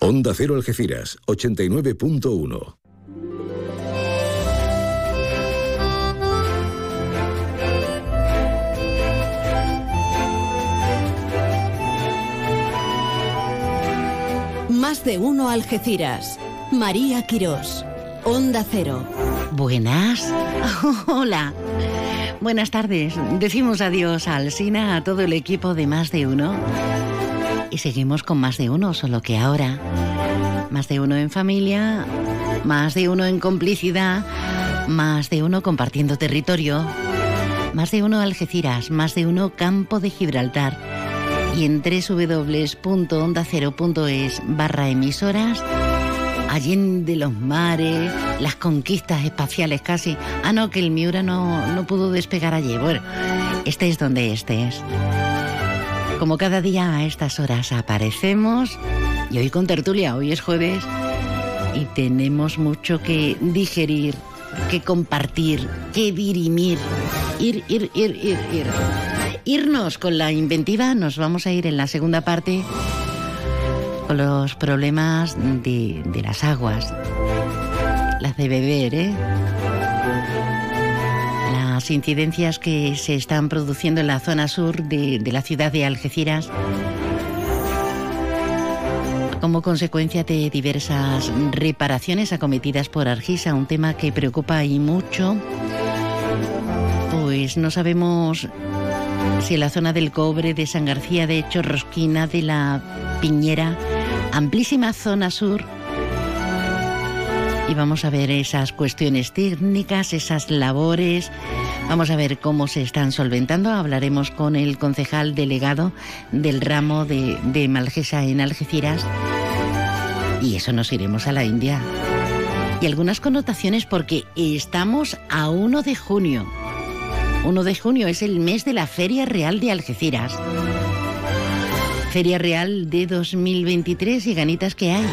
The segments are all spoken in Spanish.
Onda Cero Algeciras, 89.1. Más de uno Algeciras. María Quirós. Onda Cero. Buenas. Hola. Buenas tardes. Decimos adiós al Sina, a todo el equipo de Más de Uno. Y seguimos con Más de Uno, solo que ahora. Más de uno en familia, más de uno en complicidad, más de uno compartiendo territorio, más de uno Algeciras, más de uno Campo de Gibraltar. Y en www.ondacero.es barra emisoras de los mares, las conquistas espaciales casi. Ah, no, que el Miura no, no pudo despegar ayer. Bueno, este es donde estés. Como cada día a estas horas aparecemos, y hoy con tertulia, hoy es jueves, y tenemos mucho que digerir, que compartir, que dirimir. Ir, ir, ir, ir, ir. Irnos con la inventiva, nos vamos a ir en la segunda parte los problemas de, las aguas, las de beber, ¿eh? Incidencias que se están produciendo en la zona sur de, de la ciudad de Algeciras. Como consecuencia de diversas reparaciones acometidas por Argisa, un tema que preocupa y mucho, pues no sabemos si la zona del cobre, de San García, de Chorrosquina, de la Piñera, amplísima zona sur y vamos a ver esas cuestiones técnicas, esas labores, vamos a ver cómo se están solventando. Hablaremos con el concejal delegado del ramo de, Malgesa en Algeciras y eso nos iremos a la India. Y algunas connotaciones porque estamos a 1 de junio. 1 de junio es el mes de la Feria Real de Algeciras. Feria Real de 2023 y ganitas que hay.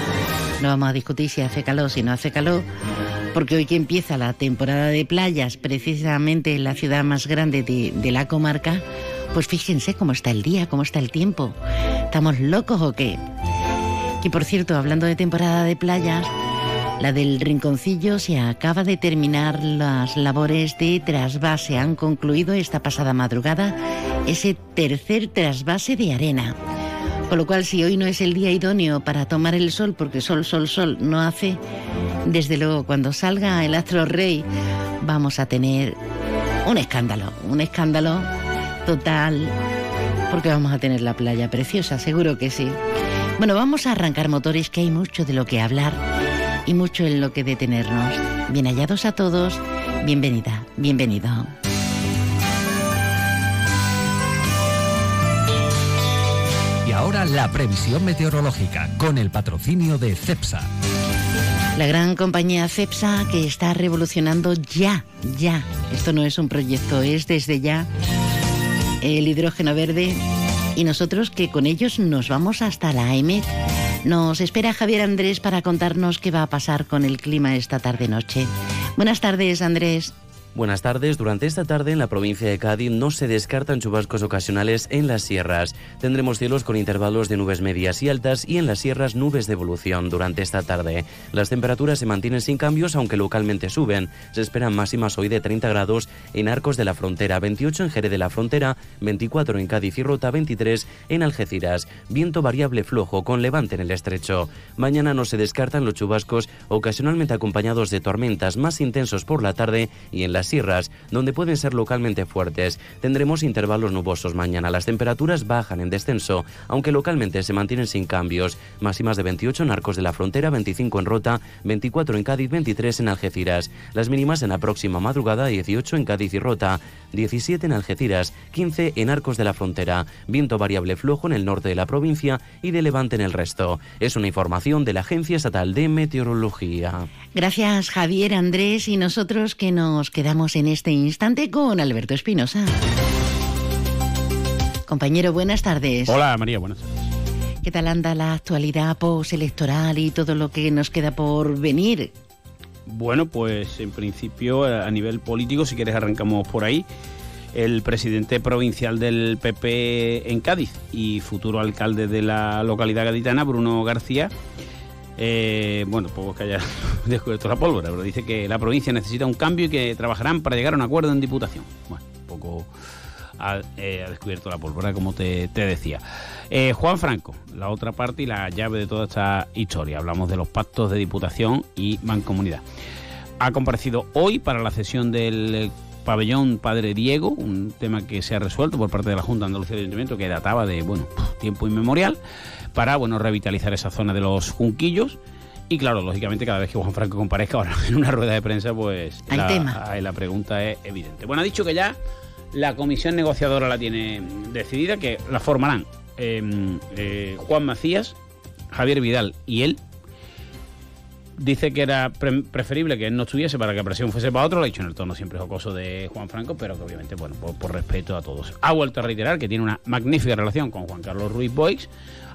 No vamos a discutir si hace calor, si no hace calor, porque hoy que empieza la temporada de playas, precisamente en la ciudad más grande de, la comarca, pues fíjense cómo está el día, cómo está el tiempo. ¿Estamos locos o qué? Y por cierto, hablando de temporada de playas, la del Rinconcillo se acaba de terminar las labores de trasvase. Han concluido esta pasada madrugada ese tercer trasvase de arena. Con lo cual, si hoy no es el día idóneo para tomar el sol, porque sol, sol, sol no hace, desde luego cuando salga el astro rey vamos a tener un escándalo, un escándalo total, porque vamos a tener la playa preciosa, seguro que sí. Bueno, vamos a arrancar motores, que hay mucho de lo que hablar y mucho en lo que detenernos. Bien hallados a todos, bienvenida, bienvenido. ahora la previsión meteorológica con el patrocinio de CEPSA. La gran compañía CEPSA que está revolucionando ya, ya. Esto no es un proyecto, es desde ya el hidrógeno verde y nosotros que con ellos nos vamos hasta la EMET. Nos espera Javier Andrés para contarnos qué va a pasar con el clima esta tarde-noche. Buenas tardes, Andrés. Buenas tardes. Durante esta tarde en la provincia de Cádiz no se descartan chubascos ocasionales en las sierras. Tendremos cielos con intervalos de nubes medias y altas y en las sierras nubes de evolución durante esta tarde. Las temperaturas se mantienen sin cambios aunque localmente suben. Se esperan máximas hoy de 30 grados en Arcos de la Frontera, 28 en Jerez de la Frontera, 24 en Cádiz y Rota, 23 en Algeciras. Viento variable flojo con levante en el estrecho. Mañana no se descartan los chubascos ocasionalmente acompañados de tormentas más intensos por la tarde y en las sierras, donde pueden ser localmente fuertes. Tendremos intervalos nubosos mañana. Las temperaturas bajan en descenso, aunque localmente se mantienen sin cambios. Máximas de 28 en Arcos de la Frontera, 25 en Rota, 24 en Cádiz, 23 en Algeciras. Las mínimas en la próxima madrugada, 18 en Cádiz y Rota, 17 en Algeciras, 15 en Arcos de la Frontera. Viento variable flojo en el norte de la provincia y de levante en el resto. Es una información de la Agencia Estatal de Meteorología. Gracias Javier Andrés y nosotros que nos quedamos en este instante con Alberto Espinosa. Compañero, buenas tardes. Hola María, buenas tardes. ¿Qué tal anda la actualidad postelectoral y todo lo que nos queda por venir? Bueno, pues en principio a nivel político, si quieres arrancamos por ahí. El presidente provincial del PP en Cádiz y futuro alcalde de la localidad gaditana, Bruno García, Eh, bueno, poco que haya descubierto la pólvora, pero dice que la provincia necesita un cambio y que trabajarán para llegar a un acuerdo en Diputación. Bueno, poco ha, eh, descubierto la pólvora, como te, decía. Eh, Juan Franco, la otra parte y la llave de toda esta historia. Hablamos de los pactos de Diputación y Mancomunidad. Ha comparecido hoy para la sesión del pabellón Padre Diego, un tema que se ha resuelto por parte de la Junta de Andalucía de Ayuntamiento que databa de bueno tiempo inmemorial para bueno revitalizar esa zona de los Junquillos. Y claro, lógicamente cada vez que Juan Franco comparezca ahora en una rueda de prensa, pues la, la pregunta es evidente. Bueno, ha dicho que ya la comisión negociadora la tiene decidida, que la formarán em, eh, Juan Macías, Javier Vidal y él dice que era preferible que él no estuviese para que la presión fuese para otro, lo ha dicho en el tono siempre jocoso de Juan Franco, pero que obviamente, bueno, por, respeto a todos. Ha vuelto a reiterar que tiene una magnífica relación con Juan Carlos Ruiz Boix,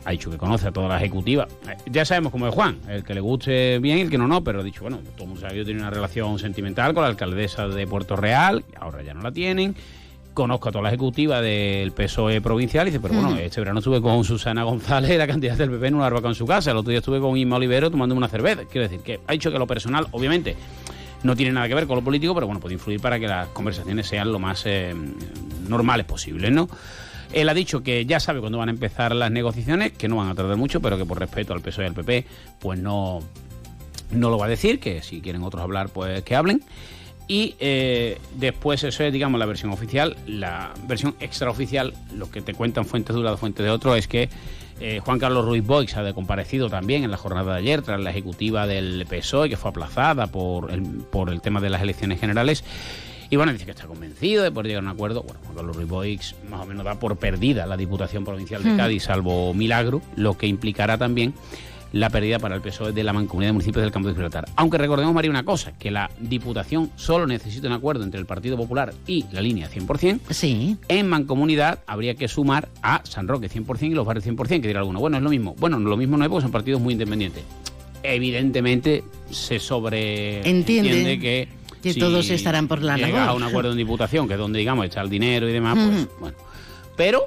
ha dicho que conoce a toda la ejecutiva. Eh, ya sabemos cómo es Juan, el que le guste bien y el que no, no, pero ha dicho, bueno, todo el mundo sabe que tiene una relación sentimental con la alcaldesa de Puerto Real, ahora ya no la tienen conozco a toda la ejecutiva del PSOE provincial y dice, pero bueno, este verano estuve con Susana González, la candidata del PP en una barbacoa en su casa, el otro día estuve con Inma Olivero tomando una cerveza. Quiero decir que ha dicho que lo personal, obviamente, no tiene nada que ver con lo político, pero bueno, puede influir para que las conversaciones sean lo más eh, normales posibles, ¿no? Él ha dicho que ya sabe cuándo van a empezar las negociaciones, que no van a tardar mucho, pero que por respeto al PSOE y al PP, pues no, no lo va a decir, que si quieren otros hablar, pues que hablen. Y eh, después eso es, digamos, la versión oficial. La versión extraoficial, lo que te cuentan fuentes de un lado, fuentes de otro, es que eh, Juan Carlos Ruiz Boix ha comparecido también en la jornada de ayer tras la ejecutiva del PSOE, que fue aplazada por el, por el tema de las elecciones generales. Y bueno, dice que está convencido de poder llegar a un acuerdo. Bueno, Juan Carlos Ruiz Boix más o menos da por perdida la Diputación Provincial de hmm. Cádiz, salvo milagro, lo que implicará también la pérdida para el PSOE de la mancomunidad de municipios del campo de Gibraltar. Aunque recordemos, María, una cosa, que la Diputación solo necesita un acuerdo entre el Partido Popular y la línea 100%. Sí. En mancomunidad habría que sumar a San Roque 100% y los barrios 100%, que dirá alguno, bueno, es lo mismo. Bueno, lo mismo no es porque son partidos muy independientes. Evidentemente se sobre entiende que que todos estarán por la llega a un acuerdo en diputación, que es donde, digamos, está el dinero y demás, pues, bueno. Pero,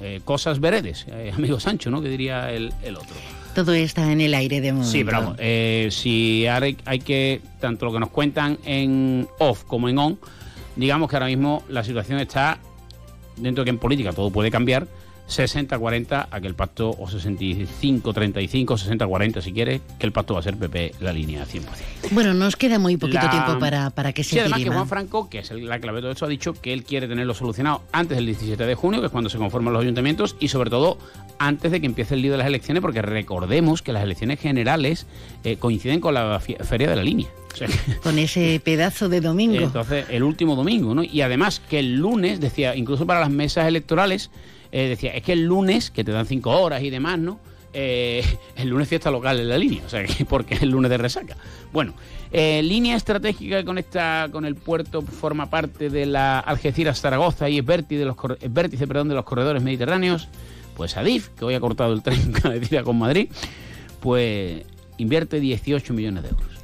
eh, cosas veredes, eh, amigo Sancho, ¿no? Que diría el, el otro. Todo está en el aire de momento. Sí, pero eh, si hay, hay que, tanto lo que nos cuentan en off como en on, digamos que ahora mismo la situación está dentro de que en política todo puede cambiar 60-40 a que el pacto, o 65-35, 60-40 si quiere, que el pacto va a ser PP la línea 100%. Bueno, nos queda muy poquito tiempo para, para que se Sí, además que Juan Franco, que es la clave de todo esto, ha dicho que él quiere tenerlo solucionado antes del 17 de junio, que es cuando se conforman los ayuntamientos, y sobre todo antes de que empiece el lío de las elecciones, porque recordemos que las elecciones generales eh, coinciden con la feria de la línea. con ese pedazo de domingo. Entonces, el último domingo, ¿no? Y además que el lunes, decía, incluso para las mesas electorales, eh, decía, es que el lunes, que te dan cinco horas y demás, ¿no? Eh, el lunes fiesta local en la línea, o sea, que porque es el lunes de resaca. Bueno, eh, línea estratégica que conecta con el puerto forma parte de la Algeciras-Zaragoza y es vértice de, los, vértice, perdón, de los corredores mediterráneos. Pues Adif, que hoy ha cortado el tren con Madrid, pues invierte 18 millones de euros.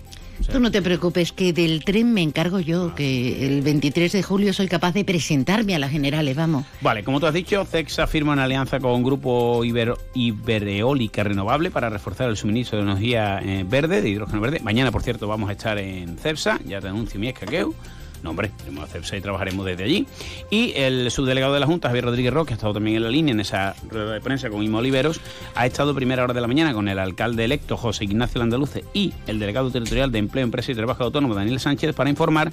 Tú no te preocupes, que del tren me encargo yo, que el 23 de julio soy capaz de presentarme a la Generales, vamos. Vale, como tú has dicho, CEXA firma una alianza con un Grupo Ibereólica Renovable para reforzar el suministro de energía eh, verde, de hidrógeno verde. Mañana, por cierto, vamos a estar en CEPSA, ya te anuncio mi escaqueo. No, hombre, tenemos CEPSA y trabajaremos desde allí. Y el subdelegado de la Junta, Javier Rodríguez Roque, ha estado también en la línea en esa rueda de prensa con Imo Oliveros, ha estado primera hora de la mañana con el alcalde electo José Ignacio Landaluce y el delegado territorial de Empleo, Empresa y Trabajo Autónomo Daniel Sánchez para informar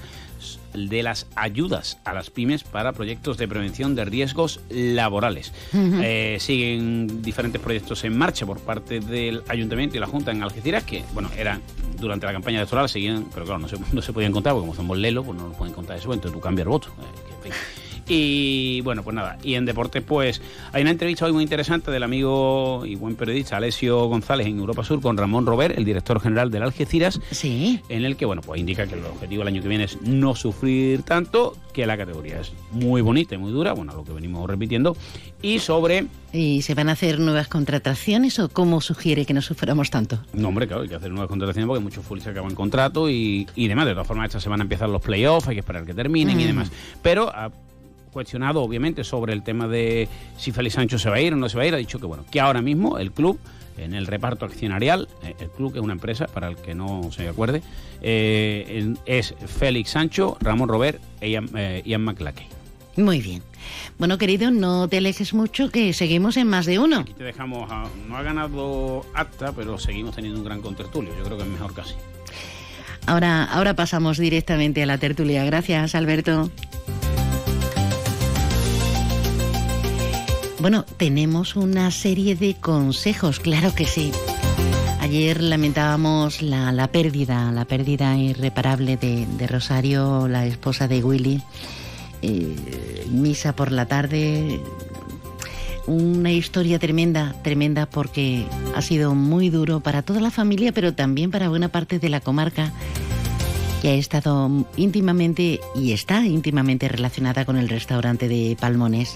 de las ayudas a las pymes para proyectos de prevención de riesgos laborales. Eh, siguen diferentes proyectos en marcha por parte del Ayuntamiento y la Junta en Algeciras, que, bueno, eran durante la campaña electoral, seguían, pero claro, no se, no se podían contar, porque como somos lelo, pues no nos pueden contar eso, entonces tú cambias el voto. Eh, y bueno, pues nada, y en deporte pues hay una entrevista hoy muy interesante del amigo y buen periodista Alessio González en Europa Sur con Ramón Robert, el director general del Algeciras, sí. en el que bueno, pues indica que el objetivo del año que viene es no sufrir tanto, que la categoría es muy bonita y muy dura, bueno, lo que venimos repitiendo, y sobre... ¿Y se van a hacer nuevas contrataciones o cómo sugiere que no suframos tanto? No, hombre, claro, hay que hacer nuevas contrataciones porque muchos se acaban contrato y, y demás. De todas formas, esta semana empiezan los playoffs, hay que esperar que terminen y mm. demás. Pero cuestionado obviamente sobre el tema de si Félix Sancho se va a ir o no se va a ir, ha dicho que bueno, que ahora mismo el club en el reparto accionarial, eh, el club que es una empresa, para el que no se acuerde, eh, es Félix Sancho, Ramón Robert e Ian, eh, Ian. Muy bien. Bueno, querido, no te alejes mucho, que seguimos en más de uno. Aquí te dejamos, a- no ha ganado acta, pero seguimos teniendo un gran contertulio. Yo creo que es mejor casi. Ahora, ahora pasamos directamente a la tertulia. Gracias, Alberto. Bueno, tenemos una serie de consejos, claro que sí. Ayer lamentábamos la, la pérdida, la pérdida irreparable de, de Rosario, la esposa de Willy. Eh, misa por la tarde, una historia tremenda, tremenda porque ha sido muy duro para toda la familia, pero también para buena parte de la comarca que ha estado íntimamente y está íntimamente relacionada con el restaurante de Palmones.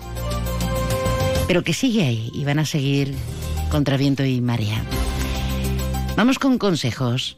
Pero que sigue ahí y van a seguir contra viento y marea. Vamos con consejos.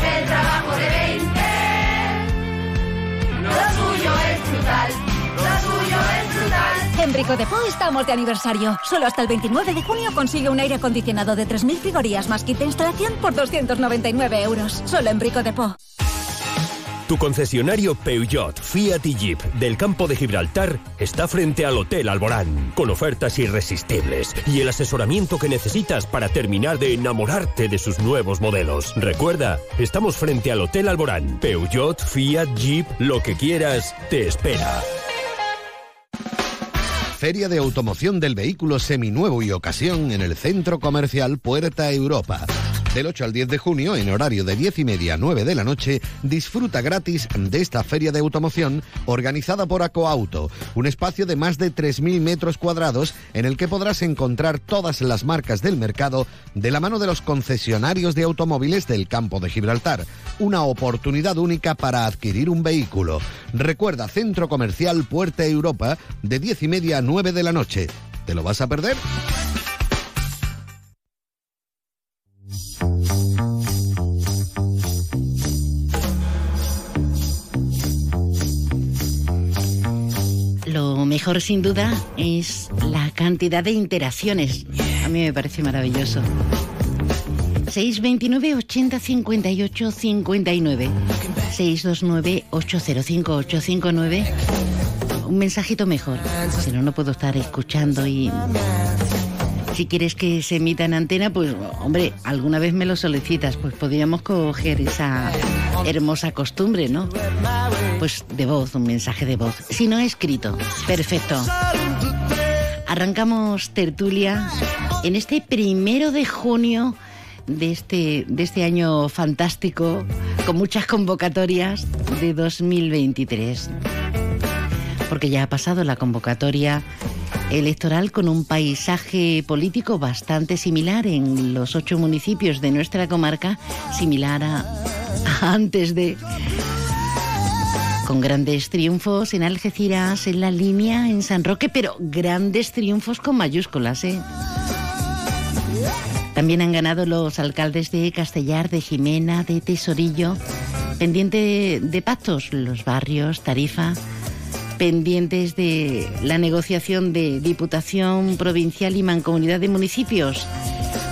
el trabajo de 20. Lo suyo es brutal, lo suyo es brutal. En Brico de Po estamos de aniversario. Solo hasta el 29 de junio consigue un aire acondicionado de 3.000 frigorías más kit de instalación por 299 euros. Solo en Brico de Po. Tu concesionario Peugeot, Fiat y Jeep del campo de Gibraltar está frente al Hotel Alborán, con ofertas irresistibles y el asesoramiento que necesitas para terminar de enamorarte de sus nuevos modelos. Recuerda, estamos frente al Hotel Alborán. Peugeot, Fiat, Jeep, lo que quieras, te espera. Feria de Automoción del Vehículo Seminuevo y Ocasión en el Centro Comercial Puerta Europa. Del 8 al 10 de junio, en horario de 10 y media a 9 de la noche, disfruta gratis de esta feria de automoción organizada por Acoauto, un espacio de más de 3.000 metros cuadrados en el que podrás encontrar todas las marcas del mercado de la mano de los concesionarios de automóviles del campo de Gibraltar. Una oportunidad única para adquirir un vehículo. Recuerda, Centro Comercial Puerta Europa, de 10 y media a 9 de la noche. ¿Te lo vas a perder? Lo mejor sin duda es la cantidad de interacciones. A mí me parece maravilloso. 629 80 58 59 629 805 859 Un mensajito mejor. Si no, no puedo estar escuchando y... Si quieres que se emita en antena, pues hombre, alguna vez me lo solicitas, pues podríamos coger esa hermosa costumbre, ¿no? Pues de voz, un mensaje de voz. Si no escrito, perfecto. Arrancamos tertulia en este primero de junio de este, de este año fantástico, con muchas convocatorias de 2023. Porque ya ha pasado la convocatoria electoral con un paisaje político bastante similar en los ocho municipios de nuestra comarca, similar a, antes de con grandes triunfos en Algeciras, en la línea, en San Roque, pero grandes triunfos con mayúsculas, ¿eh? También han ganado los alcaldes de Castellar, de Jimena, de Tesorillo, pendiente de pactos, los barrios, Tarifa, pendientes de la negociación de Diputación Provincial y Mancomunidad de Municipios.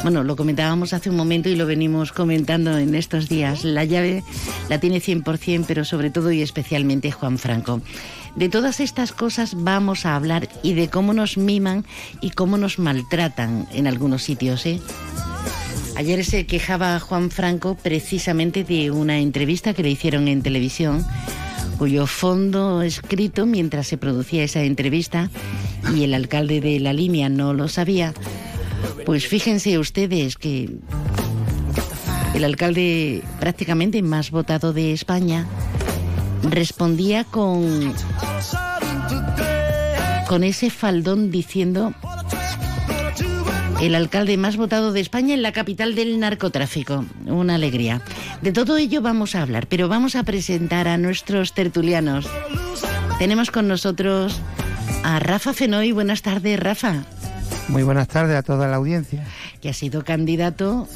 Bueno, lo comentábamos hace un momento y lo venimos comentando en estos días. La llave la tiene 100%, pero sobre todo y especialmente Juan Franco. De todas estas cosas vamos a hablar y de cómo nos miman y cómo nos maltratan en algunos sitios. ¿eh? Ayer se quejaba Juan Franco precisamente de una entrevista que le hicieron en televisión cuyo fondo escrito mientras se producía esa entrevista y el alcalde de la línea no lo sabía, pues fíjense ustedes que el alcalde prácticamente más votado de España respondía con con ese faldón diciendo el alcalde más votado de España en la capital del narcotráfico. Una alegría. De todo ello vamos a hablar, pero vamos a presentar a nuestros tertulianos. Tenemos con nosotros a Rafa Fenoy. Buenas tardes, Rafa. Muy buenas tardes a toda la audiencia. Que ha sido candidato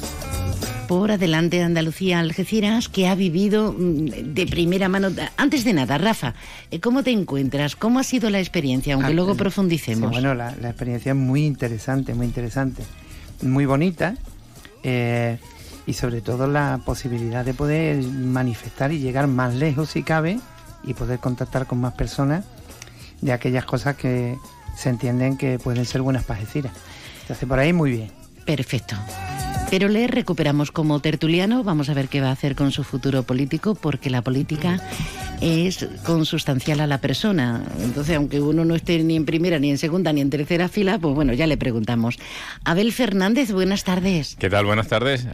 por Adelante Andalucía Algeciras, que ha vivido mm, de primera mano. Antes de nada, Rafa, eh, ¿cómo te encuentras? ¿Cómo ha sido la experiencia? Aunque Ah, luego sí, profundicemos. bueno, la, la experiencia es muy interesante, muy interesante. Muy bonita. eh, y sobre todo la posibilidad de poder manifestar y llegar más lejos si cabe y poder contactar con más personas de aquellas cosas que se entienden que pueden ser buenas para Algeciras. Entonces por ahí muy bien. Perfecto. Pero le recuperamos como tertuliano. Vamos a ver qué va a hacer con su futuro político, porque la política es consustancial a la persona. Entonces, aunque uno no esté ni en primera, ni en segunda, ni en tercera fila, pues bueno, ya le preguntamos. Abel Fernández, buenas tardes. ¿Qué tal? Buenas tardes.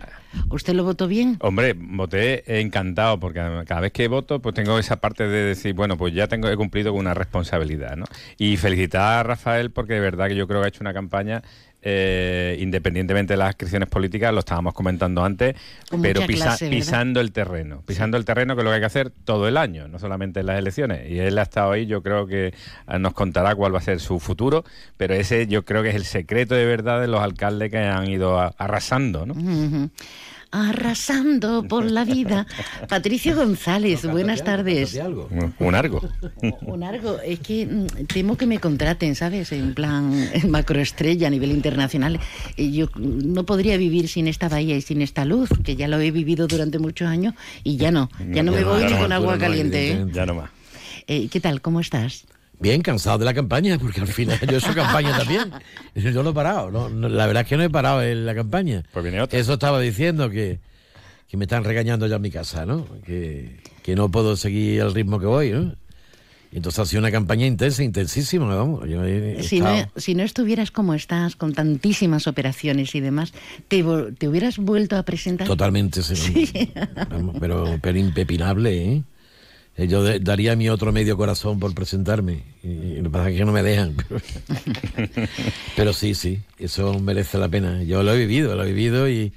¿Usted lo votó bien? Hombre, voté encantado porque cada vez que voto pues tengo esa parte de decir, bueno, pues ya tengo he cumplido con una responsabilidad, ¿no? Y felicitar a Rafael porque de verdad que yo creo que ha hecho una campaña eh, independientemente de las inscripciones políticas, lo estábamos comentando antes, Con pero pisando el terreno, pisando el terreno que es lo que hay que hacer todo el año, no solamente en las elecciones. Y él ha estado ahí, yo creo que eh, nos contará cuál va a ser su futuro, pero ese yo creo que es el secreto de verdad de los alcaldes que han ido a- arrasando, ¿no? Arrasando por la vida. Patricio González, buenas tardes. Un- Un argo. Un algo, es que mm, temo que me contraten, ¿sabes? En plan macroestrella a nivel internacional. Yo mm, no podría vivir sin esta bahía y sin esta luz, que ya lo he vivido durante muchos años y ya no. Ya no me voy ni con agua caliente. ¿eh? Ya no más. Eh, ¿Qué tal? ¿Cómo estás? Bien, cansado de la campaña, porque al final yo he hecho campaña también. Yo no he parado, no, no, la verdad es que no he parado en la campaña. Pues viene otra. Eso estaba diciendo que, que me están regañando ya en mi casa, ¿no? Que, que no puedo seguir el ritmo que voy, ¿no? Y entonces ha sido una campaña intensa, intensísima, vamos. Yo he Si no, si no estuvieras como estás, con tantísimas operaciones y demás, ¿te, te hubieras vuelto a presentar? Totalmente, sí. Vamos, pero, pero impepinable, ¿eh? Eh, Yo daría mi otro medio corazón por presentarme. Y, lo que pasa es que no me dejan. Pero sí, sí, eso merece la pena. Yo lo he vivido, lo he vivido y,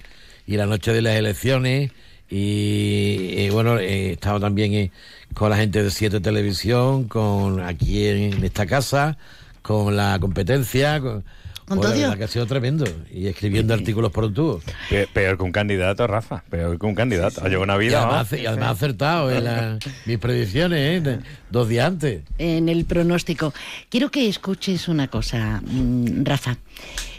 y la noche de las elecciones. Y, bueno, he estado también eh, con la gente de Siete Televisión, con aquí en esta casa, con la competencia. Verdad que ha sido tremendo. Y escribiendo artículos por un tubo. Pe- Peor que un candidato, Rafa. Peor que un candidato. Ha llevado una Y vida. además, vamos. y además acertado en la- mis predicciones, ¿eh? Dos días antes. en el pronóstico. Quiero que escuches una cosa, mm, Rafa.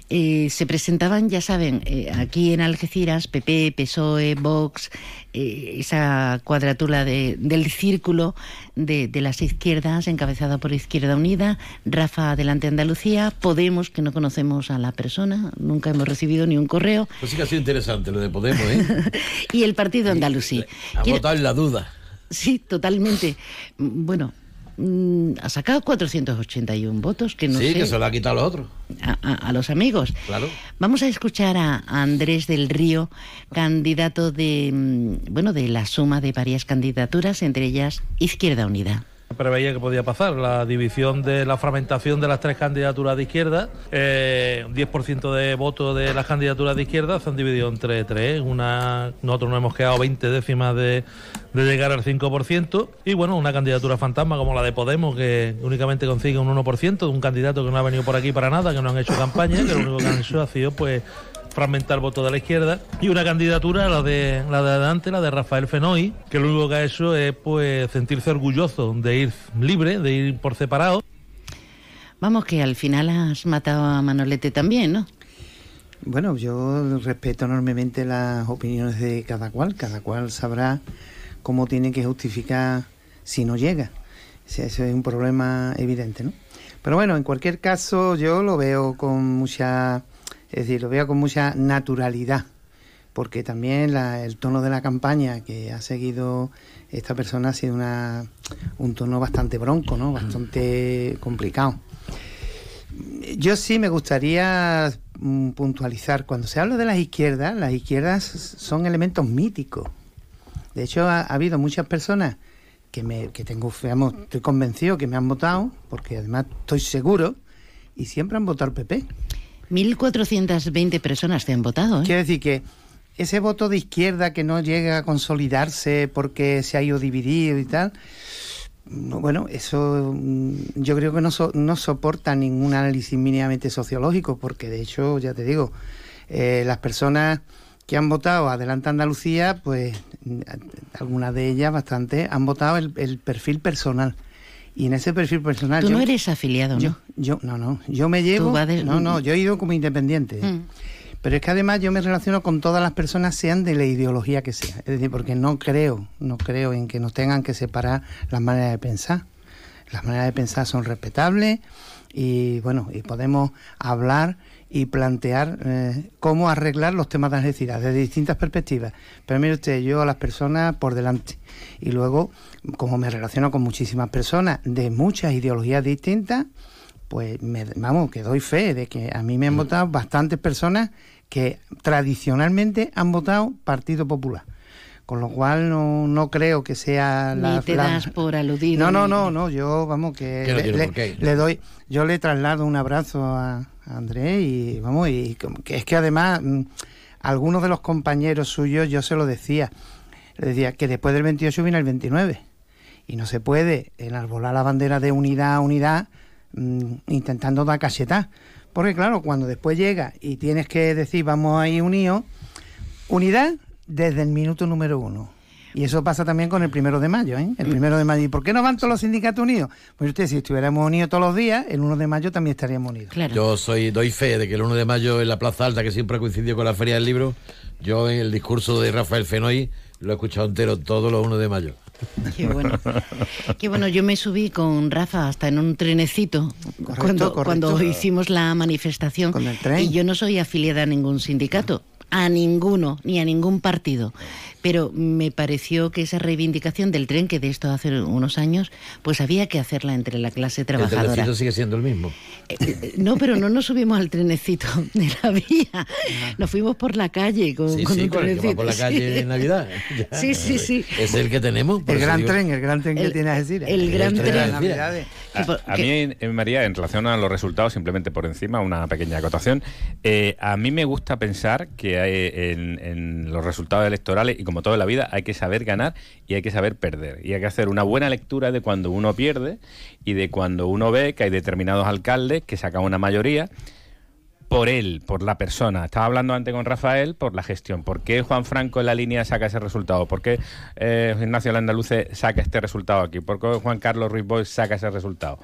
Eh, se presentaban, ya saben, eh, aquí en Algeciras, PP, PSOE, Vox, eh, esa cuadratura de- del círculo de, de las izquierdas, encabezada por Izquierda Unida, Rafa Adelante Andalucía, Podemos, que no conocemos a la persona, nunca hemos recibido ni un correo, Pues sí que ha sido interesante lo de Podemos, ¿eh? y el Partido Andalusí. Ha votado en la duda. Sí, totalmente. Bueno, mm, ha sacado 481 votos, que no sí, sé, que se lo ha quitado a los otros. a, a- a los amigos. Claro. Vamos a escuchar a, a Andrés del Río, candidato de, mm, bueno, de la suma de varias candidaturas, entre ellas Izquierda Unida. Preveía que podía pasar, la división de la fragmentación de las tres candidaturas de izquierda, eh, un 10% de votos de las candidaturas de izquierda se han dividido entre tres, una, nosotros nos hemos quedado 20 décimas de, de llegar al 5%, y bueno, una candidatura fantasma como la de Podemos, que únicamente consigue un 1%, un candidato que no ha venido por aquí para nada, que no han hecho campaña, que lo único que han hecho ha sido pues fragmentar votos de la izquierda y una candidatura la de la de adelante la de Rafael Fenoy que lo único que ha hecho es pues sentirse orgulloso de ir libre de ir por separado Vamos, que al final has matado a Manolete también, ¿no? Bueno, yo respeto enormemente las opiniones de cada cual. Cada cual sabrá cómo tiene que justificar si no llega. Eso es un problema evidente, ¿no? Pero bueno, en cualquier caso, yo lo veo con mucha, es decir, lo veo con mucha naturalidad, porque también la- el tono de la campaña que ha seguido esta persona ha sido una, un tono bastante bronco, ¿no? Bastante complicado. Yo sí me gustaría mm, puntualizar, cuando se habla de las izquierdas, las izquierdas son elementos míticos. De hecho, ha, ha habido muchas personas que, me, que tengo, digamos, estoy convencido que me han votado, porque además estoy seguro, y siempre han votado al PP. 1.420 personas te han votado. ¿eh? Quiero decir que ese voto de izquierda que no llega a consolidarse porque se ha ido dividido y tal, no, bueno, eso mm, yo creo que no, so- no soporta ningún análisis mínimamente sociológico, porque de hecho, ya te digo, eh, las personas que han votado Adelante Andalucía, pues mm, algunas de ellas, bastante, han votado el perfil personal. Y en ese perfil personal... Tú yo- no eres afiliado, ¿no? yo, yo, no, no, yo me llevo... De- No, no, yo he ido como independiente. Mm. Pero es que además yo me relaciono con todas las personas, sean de la ideología que sea. Es decir, porque no creo, no creo en que nos tengan que separar las maneras de pensar. Las maneras de pensar son respetables y bueno, y podemos hablar y plantear eh, cómo arreglar los temas de necesidad desde distintas perspectivas. Pero mire usted, yo a las personas por delante. Y luego, como me relaciono con muchísimas personas de muchas ideologías distintas, pues me, vamos, que doy fe de que a mí me han votado bastantes personas que tradicionalmente han votado Partido Popular. Con lo cual no, no creo que sea la... Ni te la- das por aludido. no, no, no, no, yo vamos que le, tiene le- por qué. le doy, yo le traslado un abrazo a, a Andrés y vamos, y como que es que además mm, algunos de los compañeros suyos yo se lo decía, le decía que después del 28 viene el 29 y no se puede enarbolar la bandera de unidad, unidad, mm, intentando dar cachetas. Porque claro, cuando después llega y tienes que decir vamos a ir unidos, unidad desde el minuto número uno. Y eso pasa también con el primero de mayo, ¿eh? El primero de mayo. ¿Y por qué no van todos los sindicatos unidos? Pues usted, si estuviéramos unidos todos los días, el 1 de mayo también estaríamos unidos. Yo soy doy fe de que el 1 de mayo en la Plaza Alta, que siempre coincidió con la Feria del Libro, yo en el discurso de Rafael Fenoy lo he escuchado entero todos los 1 de mayo. Qué bueno. Que bueno, yo me subí con Rafa hasta en un trenecito cuando, correcto. cuando hicimos la manifestación. tren. Y yo no soy afiliada a ningún sindicato, a ninguno, ni a ningún partido. Pero me pareció que esa reivindicación del tren, que de esto hace unos años, pues había que hacerla entre la clase El trabajadora. telecito sigue siendo el mismo. Eh, No, pero no nos subimos al trenecito de la vía. Nos fuimos por la calle con, Sí, con sí, un el que trenecito. por la calle sí. en Navidad. Ya. Sí, sí, sí. Es el que tenemos. por El gran digo- tren, el gran tren que El- tiene Algeciras. el gran tren tren. A, a mí, eh, María, en relación a los resultados, simplemente por encima, una pequeña acotación. Eh, a mí me gusta pensar que hay en, los resultados electorales, y como todo en la vida, hay que saber ganar y hay que saber perder. Y hay que hacer una buena lectura de cuando uno pierde y de cuando uno ve que hay determinados alcaldes que sacan una mayoría por él, por la persona. Estaba hablando antes con Rafael por la gestión. ¿Por qué Juan Franco en la línea saca ese resultado? ¿Por qué eh, Ignacio Landaluce saca este resultado aquí? ¿Por qué Juan Carlos Ruiz Boix saca ese resultado?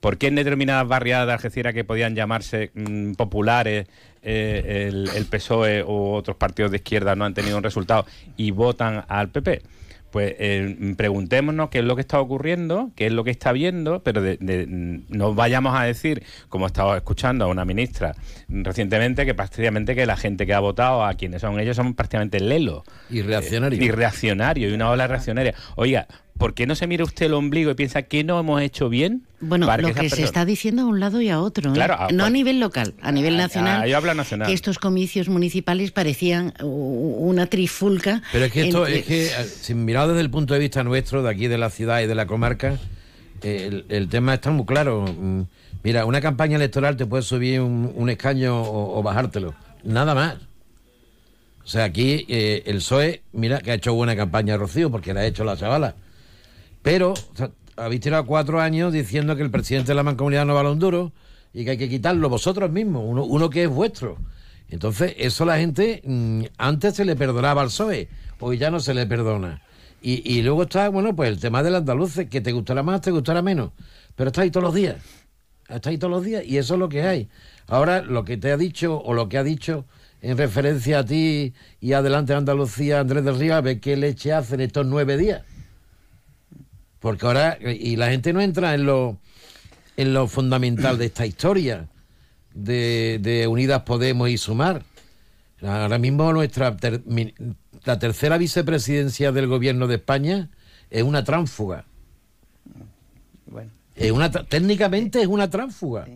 ¿Por qué en determinadas barriadas de Algeciras que podían llamarse mm, populares eh, el, el PSOE u otros partidos de izquierda no han tenido un resultado y votan al PP? Pues eh, preguntémonos qué es lo que está ocurriendo, qué es lo que está viendo, pero de- de- no vayamos a decir, como estaba escuchando a una ministra recientemente, que prácticamente que la gente que ha votado a quienes son ellos son prácticamente lelos. Y reaccionarios. Eh, y reaccionarios, y una ola reaccionaria. Oiga, ¿por qué no se mira usted el ombligo y piensa que no hemos hecho bien? Bueno, para lo que se está diciendo a un lado y a otro. ¿eh? Claro, no a nivel local, a nivel Ah, nacional. ah, yo hablo nacional. Que estos comicios municipales parecían una trifulca. Pero es que esto, entre- es que, eh, si mirado desde el punto de vista nuestro, de aquí de la ciudad y de la comarca, el, el tema está muy claro. Mm, Mira, una campaña electoral te puede subir un, un escaño o, o bajártelo. Nada más. O sea, aquí eh, el PSOE, mira que ha hecho buena campaña Rocío, porque la ha hecho la chavala. Pero o sea, habéis tirado cuatro años diciendo que el presidente de la mancomunidad no vale un duro y que hay que quitarlo vosotros mismos, uno, uno que es vuestro. Entonces, eso la gente mm, antes se le perdonaba al PSOE, hoy ya no se le perdona. Y, luego está, bueno, pues el tema del andaluz, que te gustará más, te gustará menos, pero está ahí todos los días. Está ahí todos los días y eso es lo que hay. Ahora, lo que te ha dicho o lo que ha dicho en referencia a ti y adelante Andalucía, Andrés del Río, a ver qué leche hacen estos nueve días. Porque ahora, y la gente no entra en lo, en lo fundamental de esta historia de, de Unidas Podemos y Sumar. Ahora mismo nuestra ter- mi- la tercera vicepresidencia del gobierno de España es una tránfuga. Bueno. Es una, tra- técnicamente es una tránfuga.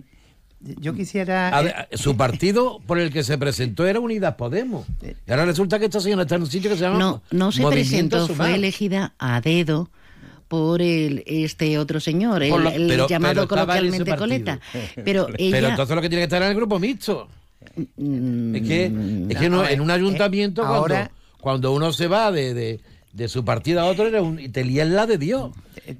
Yo quisiera... A eh, ver, su partido por el que se presentó era Unidas Podemos. Y ahora resulta que esta señora está en un sitio que se llama No, no se Movimiento presentó, Sumar. fue elegida a dedo por el, este otro señor, el, Por lo- el pero- llamado pero coloquialmente coleta. Pero ella... Pero entonces lo que tiene que estar en el grupo mixto. Es que, es que no, en un ayuntamiento, eh, cuando, ahora- cuando uno se va de, de, de su partido a otro, era un- y te lías la de Dios.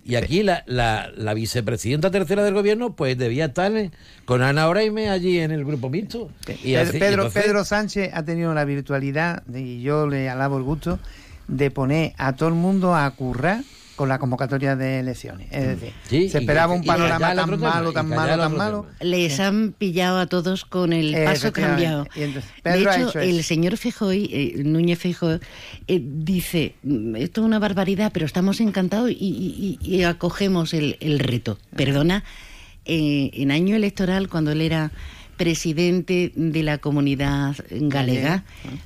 Y aquí la, la, la vicepresidenta tercera del gobierno, pues debía estar en- con Ana Oraime allí en el grupo mixto. Y Pedro, así- y Pedro, entonces- Pedro Sánchez ha tenido la virtualidad, y yo le alabo el gusto, de poner a todo el mundo a currar con la convocatoria de elecciones. Es decir, Sí, se esperaba un panorama tan malo, tan malo, tan malo. Les han pillado a todos con el Eh, paso cambiado. Y entonces, de hecho, el eso. señor Fejoy, eh, Núñez Fejoy, eh, dice, "Mm, esto es una barbaridad, pero estamos encantados y, y- y- y acogemos el, el reto. Perdona, eh, en año electoral, cuando él era presidente de la comunidad galega,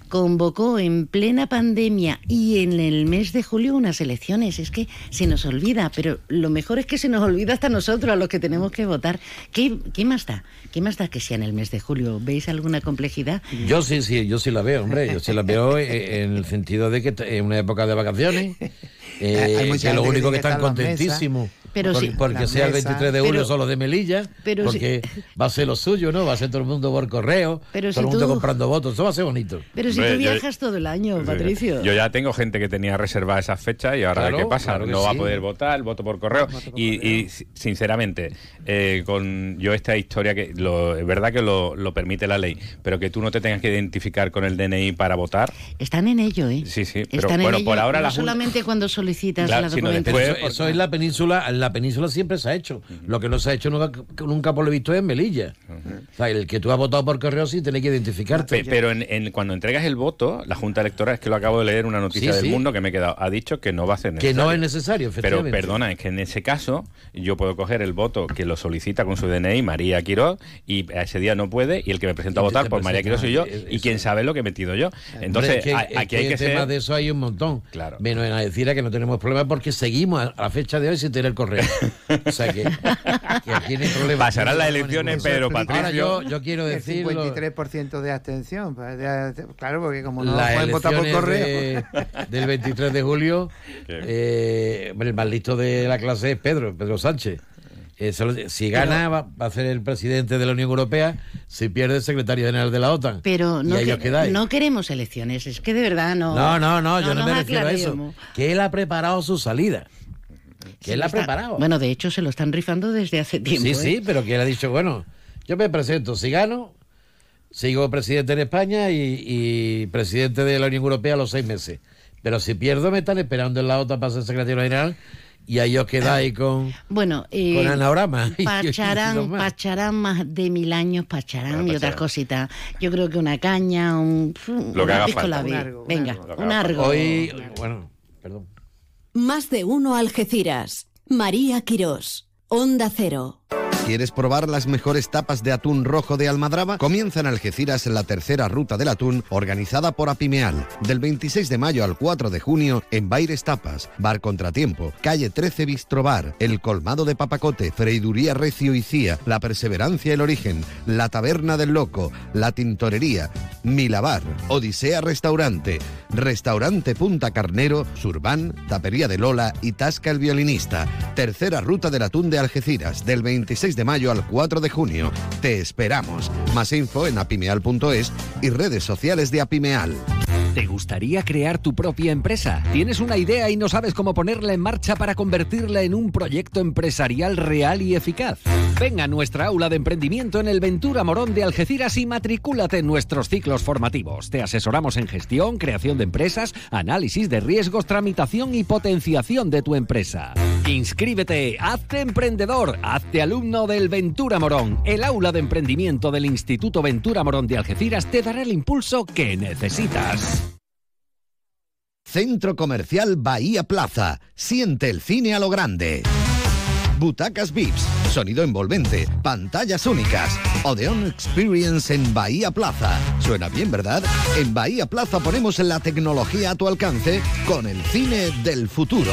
convocó en plena pandemia y en el mes de julio unas elecciones. Es que se nos olvida, pero lo mejor es que se nos olvida hasta nosotros, a los que tenemos que votar. ¿Qué, qué más da? ¿Qué más da que sea en el mes de julio? ¿Veis alguna complejidad? Yo sí, sí, yo sí la veo, hombre. Yo sí la veo eh, en el sentido de que es una época de vacaciones, eh, Hay que lo único que están en contentísimos. Pero porque, sí. porque sea el mesas. 23 de julio Pero- solo de Melilla, pero porque va a ser lo suyo, ¿no? Va a ser todo el mundo por correo, Pero todo si el mundo tú- comprando votos, eso va a ser bonito. Pero si Hombre, tú yo- viajas todo el año, Patricio. Yo ya tengo gente que tenía reservada esas fechas y ahora Claro, ¿qué pasa? claro no va a poder votar, el voto por correo. y, y, si- sinceramente, eh, con yo esta historia que lo, es verdad que lo, lo permite la ley, pero que tú no te tengas que identificar con el DNI para votar. Están en ello, ¿eh? Sí, sí, pero Están en ello, por ahora no la Junta- solamente cuando solicitas Claro, la documentación. Pero eso, eso en la península, en la península siempre se ha hecho. Lo que no se ha hecho nunca, nunca por lo visto es en Melilla. O sea, el que tú has votado por correo sí tiene que identificarte. Pe- Pero en, en- cuando entregas el voto, la Junta Electoral, es que lo acabo de leer una noticia Sí, del sí. mundo que me he quedado, ha dicho que no va a ser que necesario. no es necesario, Pero efectivamente. perdona, es que en ese caso yo puedo coger el voto que lo solicita con su DNI María Quiroz y a ese día no puede y el que me presenta a votar por María Quiroz soy yo presenta, y quién sabe lo que he metido yo. Hombre, Entonces, es que, es aquí que hay que ser... de eso hay un montón. Claro. Menos en decir que no tenemos problema porque seguimos a, a la fecha de hoy sin tener correo. O sea que, que aquí no hay problema. Pasarán las No elecciones, problema. Patricio. Ahora yo, yo quiero El decirlo. 53% de abstención. pues, Claro, porque como no las pueden votar por elecciones correo. de- del 23 de julio, eh, hombre, el más listo de la clase es Pedro, Pedro Sánchez. Eh, si gana, va, va a ser el presidente de la Unión Europea. Si pierde, el secretario general de la OTAN. Pero no, que- no queremos elecciones, es que de verdad no. No, no, no, yo no, me refiero a eso. Que él ha preparado su salida. Que él ha está- preparado. Bueno, de hecho se lo están rifando desde hace tiempo. sí, ¿eh? sí, pero que él ha dicho, bueno, yo me presento, si gano, sigo presidente en España y, y presidente de la Unión Europea a los seis meses. Pero si pierdo, me están esperando en la OTAN para ser secretario general y ahí os quedáis con... Bueno, eh, Con Pacharán, más. pacharán más de mil años, pacharán Bueno, y otras cositas. Yo creo que una caña, un, Lo que haga falta. Un argo, un Venga, argo. un argo. Hoy, bueno, perdón. Más de uno Algeciras. María Quirós. Onda Cero. ¿Quieres probar las mejores tapas de atún rojo de Almadraba? Comienza en Algeciras la tercera ruta del atún organizada por Apimeal. Del 26 de mayo al 4 de junio en Baires Tapas, Bar Contratiempo, Calle 13 Bistrobar, El Colmado de Papacote, Freiduría Recio y Cía, La Perseverancia El Origen, La Taberna del Loco, La Tintorería, Milabar, Odisea Restaurante, Restaurante Punta Carnero, Surban, Tapería de Lola y Tasca el Violinista. Tercera ruta del atún de Algeciras, del 26 de mayo al 4 de junio. Te esperamos. Más info en apimeal.es y redes sociales de Apimeal. ¿Te gustaría crear tu propia empresa? ¿Tienes una idea y no sabes cómo ponerla en marcha para convertirla en un proyecto empresarial real y eficaz? Ven a nuestra aula de emprendimiento en el Ventura Morón de Algeciras y matricúlate en nuestros ciclos formativos. Te asesoramos en gestión, creación de empresas, análisis de riesgos, tramitación y potenciación de tu empresa. Inscríbete, hazte emprendedor, hazte alumno del Ventura Morón. El aula de emprendimiento del Instituto Ventura Morón de Algeciras te dará el impulso que necesitas. Centro Comercial Bahía Plaza. Siente el cine a lo grande. Butacas VIPs, sonido envolvente, pantallas únicas. Odeon Experience en Bahía Plaza. Suena bien, ¿verdad? En Bahía Plaza ponemos la tecnología a tu alcance con el cine del futuro.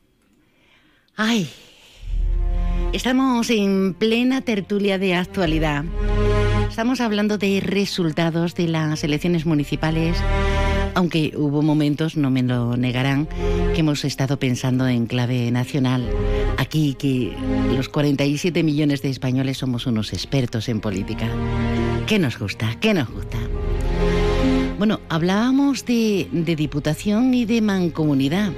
Ay, estamos en plena tertulia de actualidad. Estamos hablando de resultados de las elecciones municipales, aunque hubo momentos, no me lo negarán, que hemos estado pensando en clave nacional. Aquí que los 47 millones de españoles somos unos expertos en política. ¿Qué nos gusta? ¿Qué nos gusta? Bueno, hablábamos de, de diputación y de mancomunidad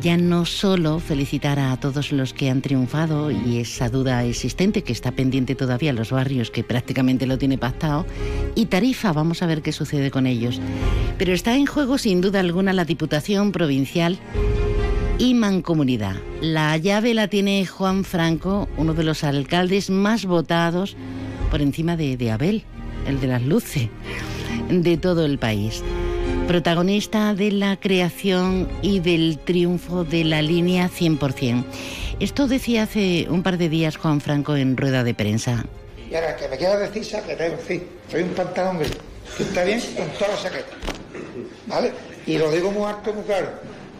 ya no solo felicitar a todos los que han triunfado y esa duda existente que está pendiente todavía en los barrios que prácticamente lo tiene pactado y Tarifa, vamos a ver qué sucede con ellos. Pero está en juego sin duda alguna la Diputación Provincial y Mancomunidad. La llave la tiene Juan Franco, uno de los alcaldes más votados por encima de, de Abel, el de las luces, de todo el país protagonista de la creación y del triunfo de la línea 100%. Esto decía hace un par de días Juan Franco en rueda de prensa. Y ahora que me quiera decir fin, soy un pantalón gris. está bien con toda la. ¿Vale? Y lo digo muy alto, muy claro,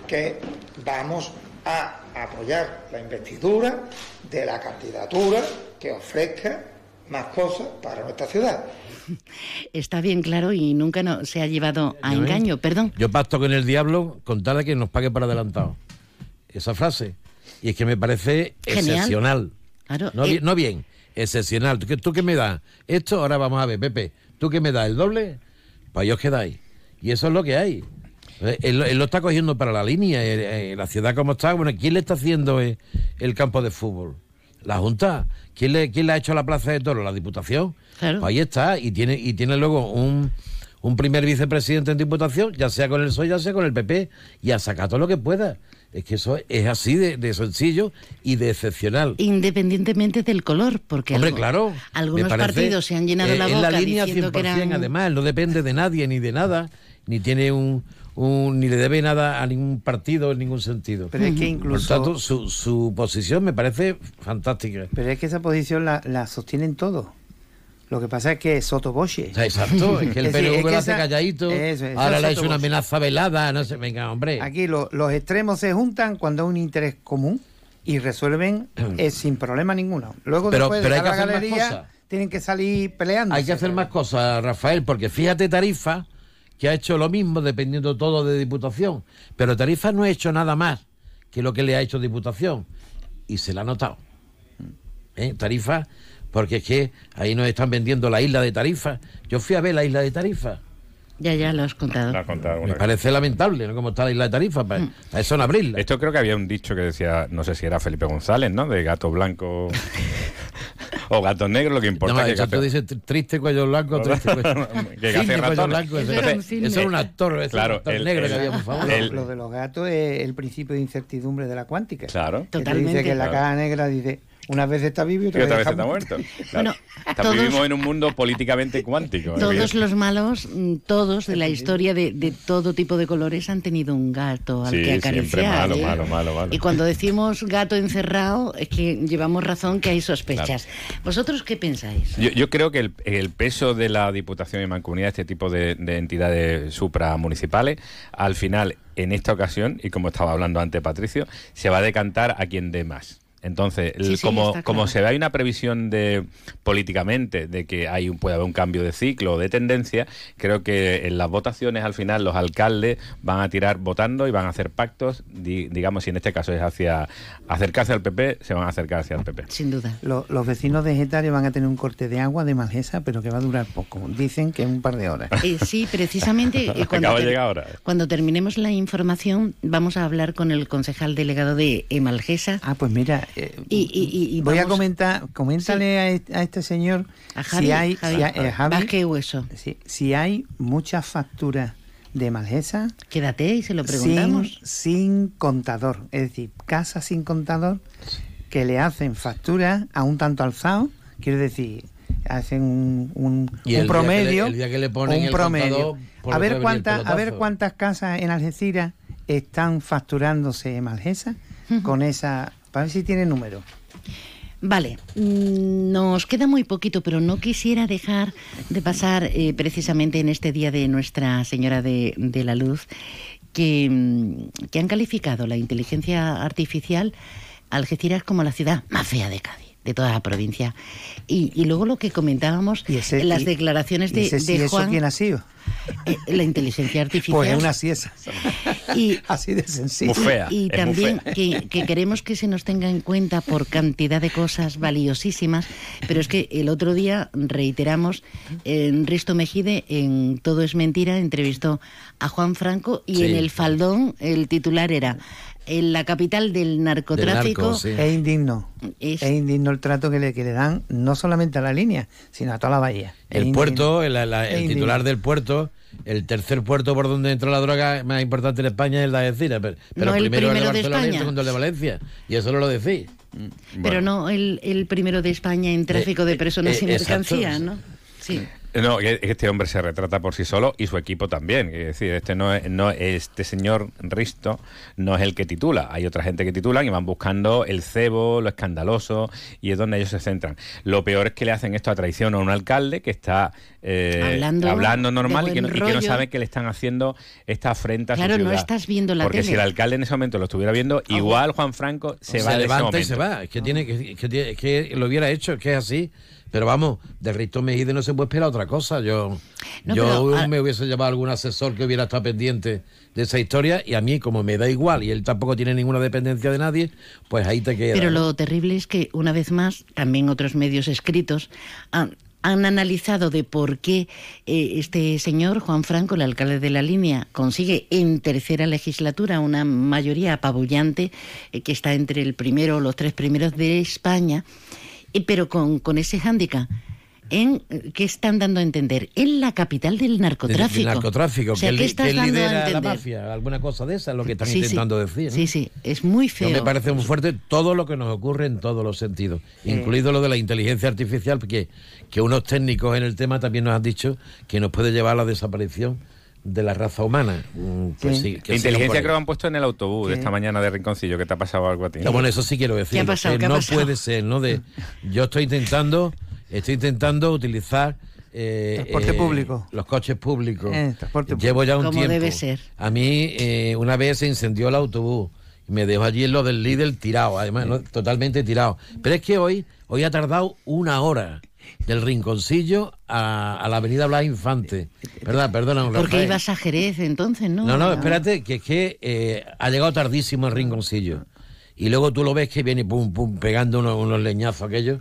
que vamos a apoyar la investidura de la candidatura que ofrezca más cosas para nuestra ciudad. Está bien claro y nunca no, se ha llevado a ¿eh? engaño, perdón. Yo pacto con el diablo con tal de que nos pague por adelantado. Esa frase. Y es que me parece Genial. excepcional. Claro, No, eh, bien, no bien, excepcional. ¿Tú, qué- ¿Tú qué me das? Esto, ahora vamos a ver, Pepe. ¿Tú qué me das? ¿El doble? Pues ahí os quedáis. Y eso es lo que hay. Eh, Él, él lo está cogiendo para la línea. eh, eh, la ciudad como está. Bueno, ¿quién le está haciendo eh, el campo de fútbol? La Junta. ¿Quién le, quién le ha hecho la plaza de toro? La Diputación. Claro. Pues ahí está. Y tiene, y tiene luego un, un primer vicepresidente en Diputación, ya sea con el PSOE, ya sea con el PP, y a sacar todo lo que pueda. Es que eso es así de, de sencillo y de excepcional. Independientemente del color, porque Hombre, algo- claro. algunos parece, partidos se han llenado eh, la en boca la línea diciendo 100%, que eran... además, no depende de nadie ni de nada, ni tiene un, un- ni le debe nada a ningún partido en ningún sentido. Pero es que incluso- Por tanto, su, su posición me parece fantástica. Pero es que esa posición la, la sostienen todos. Lo que pasa es que es sotoboche. Exacto, es que el Es PNV es que lo hace esa- calladito, eso, eso ahora es le ha hecho una amenaza velada, no sé, venga, hombre. Aquí lo- los extremos se juntan cuando hay un interés común y resuelven eh, sin problema ninguno. Luego Pero- después pero de hay que la hacer más galería cosas. tienen que salir peleando. Hay que hacer más cosas, Rafael, porque fíjate Tarifa, que ha hecho lo mismo dependiendo todo de Diputación. Pero Tarifa no ha hecho nada más que lo que le ha hecho Diputación. Y se la ha notado. ¿Eh? Tarifa, porque es que ahí nos están vendiendo la isla de Tarifa. Yo fui a ver la isla de Tarifa. Ya, ya lo has contado. Me parece lamentable, ¿no? Como está la isla de Tarifa, para, Mm. para eso no abrirla. Esto creo que había un dicho que decía, no sé si era Felipe González, ¿no? De gato blanco o gato negro, lo que importa No, es que eso tú gato- dices tr- triste cuello blanco, triste cuello que hace cuello blanco. Entonces, eso era un actor, ese claro, actor el- negro el- que había, por favor. el- Lo de los gatos es el principio de incertidumbre de la cuántica. Claro. Totalmente. dice que la caja negra dice, una vez está vivo y Y otra, otra vez vez está muerto. muerto. Bueno, Está- todos- Vivimos en un mundo políticamente cuántico. ¿eh? Todos los malos, mm, todos de la historia de, de todo tipo de colores han tenido un gato al Sí, que siempre acariciar. malo, ¿eh? malo, malo, malo. Y cuando decimos gato encerrado, es que llevamos razón que hay sospechas. ¿Vosotros qué pensáis? Yo, yo creo que el, el peso de la Diputación y Mancomunidad, este tipo de, de entidades supramunicipales, al final, en esta ocasión, y como estaba hablando antes Patricio, se va a decantar a quien dé más. Entonces, el- Sí, sí, como, está como claro. se ve hay una previsión de políticamente de que hay un, puede haber un cambio de ciclo o de tendencia, creo que en las votaciones al final los alcaldes van a tirar votando y van a hacer pactos, di- digamos, si en este caso es hacia acercarse al PP, se van a acercar hacia el PP. Sin duda. Lo- los vecinos de Getaria van a tener un corte de agua de Malgesa, pero que va a durar poco. Dicen que un par de horas. Eh, sí, precisamente eh, cuando, Acaba de ter- llegar ahora. cuando terminemos la información vamos a hablar con el concejal delegado de Emalgesa. Ah, pues mira, eh, y, y- y- y Voy a comentar, coméntale a, est- a este señor A Javi, si hay, Javi. si hay- eh, Javi, Vázquez Hueso. si, si hay muchas facturas de Malgesa Quédate y se lo sin, preguntamos. sin contador, es decir, casas sin contador que le hacen facturas a un tanto alzado, quiero decir, hacen un, un, Y un el día que le- promedio, el día que le ponen un el promedio. A ver cuántas, a ver cuántas casas en Algeciras están facturándose Malgesa con esa, para ver si tiene número. Vale, mm, nos queda muy poquito, pero no quisiera dejar de pasar eh, precisamente en este día de Nuestra Señora de, de la Luz, que, mm, que han calificado la inteligencia artificial Algeciras como la ciudad más fea de Cádiz de toda la provincia. Y, y luego lo que comentábamos, ese- las y- declaraciones ¿Y de, ese de eso Juan, quién ha sido? eh, la inteligencia artificial. Pues es una siesa. Y, Así de sencillo. y también que, que queremos que se nos tenga en cuenta por cantidad de cosas valiosísimas, pero es que el otro día reiteramos, en Risto Mejide, en Todo es Mentira, entrevistó a Juan Franco y Sí. en el faldón el titular era en la capital del narcotráfico. Es indigno. Es- Es... indigno el trato que le, que le dan no solamente a la línea, sino a toda la bahía. Es El indigno. puerto, el, la- el titular indigno. del puerto, el tercer puerto por donde entra la droga más importante en España es la de Algeciras, pero, pero No, el primero, primero el de de Barcelona y el segundo el de Valencia. Y eso no lo decís. Pero no el, el primero de España en tráfico de personas eh, y mercancías, ¿no? Sí. No, que que este hombre se retrata por sí solo y su equipo también. Es decir, este no es, no este señor Risto no es el que titula. Hay otra gente que titulan y van buscando el cebo, lo escandaloso y es donde ellos se centran. Lo peor es que le hacen esto a traición a un alcalde que está eh, Hablando normal de y que, no, y que no sabe que le están haciendo esta afrenta a su Claro, no estás viendo la Porque tele. si el alcalde en ese momento lo estuviera viendo, igual Juan Franco se Se, va de ese levanta y momento. se va. Es que, tiene, que, que que lo hubiera hecho, es que es así. Pero vamos, de Risto Mejide no se puede esperar otra cosa. Yo, No, yo pero, ah- me hubiese llevado algún asesor que hubiera estado pendiente de esa historia y a mí, como me da igual y él tampoco tiene ninguna dependencia de nadie, pues ahí te queda. Pero lo terrible es que, una vez más, también otros medios escritos han, han analizado de por qué eh, este señor, Juan Franco, el alcalde de la línea, consigue en tercera legislatura una mayoría apabullante eh, que está entre el primero o los tres primeros de España, pero con, con ese hándicap. En, eh, ¿Qué están dando a entender? En la capital del narcotráfico. del narcotráfico, O sea, que, ¿qué estás que dando a lidera la entender? mafia, alguna cosa de esa es lo que están Sí, sí. intentando decir. ¿no? Sí, sí, es muy Yo feo. me parece muy fuerte todo lo que nos ocurre en todos los sentidos, Eh. incluido lo de la inteligencia artificial, que, que unos técnicos en el tema también nos han dicho que nos puede llevar a la desaparición de la raza humana. Mm, Pues sí, que sigan por Inteligencia creo que han puesto en el autobús de ¿Qué? esta mañana de Rinconcillo, que te ha pasado algo a ti. No, bueno, eso sí quiero decir. ¿Qué ha pasado? ¿Qué ha no pasado? puede ser, ¿no? De, yo estoy intentando, estoy intentando utilizar eh, Transporte eh, público. los coches públicos. Eh, transporte Llevo ya un Como tiempo. debe ser. A mí eh, una vez se incendió el autobús y me dejó allí en lo del líder tirado, además, ¿no? totalmente tirado. Pero es que hoy, hoy ha tardado una hora del rinconcillo a, a la avenida Blas Infante. ¿Verdad? Perdona, don Porque Rafael. ibas a Jerez entonces, ¿no? No, no, espérate, que es que eh, ha llegado tardísimo el rinconcillo. Y luego tú lo ves que viene pum, pum, pegando unos, unos leñazos aquellos.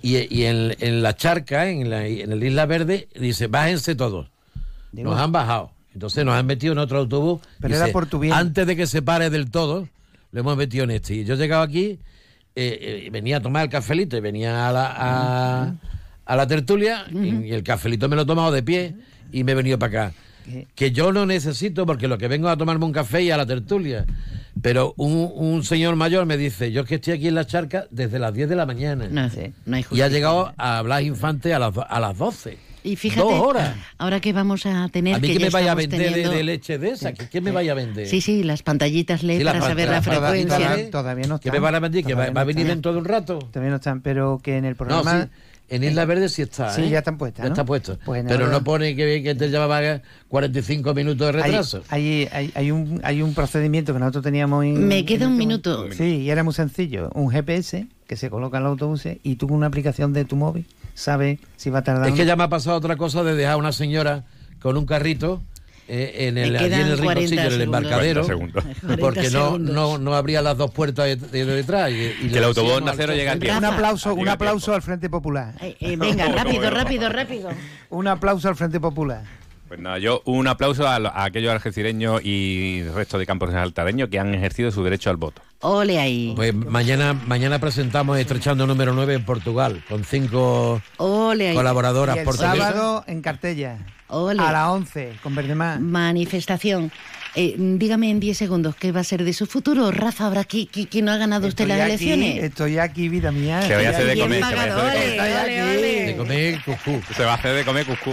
Y, y en, en la charca, en, la, en el Isla Verde, dice, bájense todos. Digo- Nos han bajado. Entonces nos han metido en otro autobús. Pero Dice, era por tu bien. Antes de que se pare del todo, lo hemos metido en este. Y yo llegaba aquí, eh, eh, venía a tomar el cafelito y venía a la, a, a la tertulia y, y el cafelito me lo he tomado de pie y me he venido para acá. Que yo no necesito porque lo que vengo a tomarme un café y a la tertulia. Pero un, un señor mayor me dice, yo es que estoy aquí en la charca desde las 10 de la mañana. No, no hay y ha llegado a Blas Infante a las, a las 12. Y fíjate, Dos horas. ahora que vamos a tener A mí que, que me vaya a vender de- teniendo- de, leche de esa, que, que me vaya a vender. Sí, sí, las pantallitas LED Sí, para saber la frecuencia. todavía- Todavía no están. me van a vender, que va, Todavía va a no venir están. dentro de un rato. Todavía no están, pero que en el No, programa... sí, en Isla Verde sí está. Sí, ¿eh? ya están puestas, Ya ¿no? está puesto. Pues Pero no pone que, que te llevaba 45 minutos de retraso. hay, hay, hay un, hay un procedimiento que nosotros teníamos en... Me queda en un minuto. Sí, y era muy sencillo. Un GPS que se coloca en los autobuses y tú con una aplicación de tu móvil sabes si va a tardar... Es que ya me ha pasado otra cosa de dejar a una señora con un carrito eh, en el, allí en el 40 rinconcillo, en el segundos. embarcadero, 40 segundos. porque 40 no, no, no abría las dos puertas de, de detrás. Y, y Que el autobús decíamos Onda al Cero llega a chofer- tiempo. Un aplauso, un aplauso al Frente Popular. Eh, eh, venga, rápido, rápido, rápido. Un aplauso al Frente Popular. Pues nada, yo un aplauso a, lo- a aquellos algecireños y resto de campos saltareños que han ejercido su derecho al voto. Ole ahí. Pues mañana, mañana presentamos Estrechando número 9 en Portugal, con cinco Ole ahí. colaboradoras Y el portuguesas. sábado en Cartella. Ole. A las 11, con Verdemar. Manifestación. Eh, dígame en 10 segundos qué va a ser de su futuro. Rafa, ahora que, que, que no ha ganado usted las aquí, elecciones. estoy aquí, vida mía. Se vaya a hacer de comer, se vaya a hacer de comer. Se va a hacer de comer cuscú.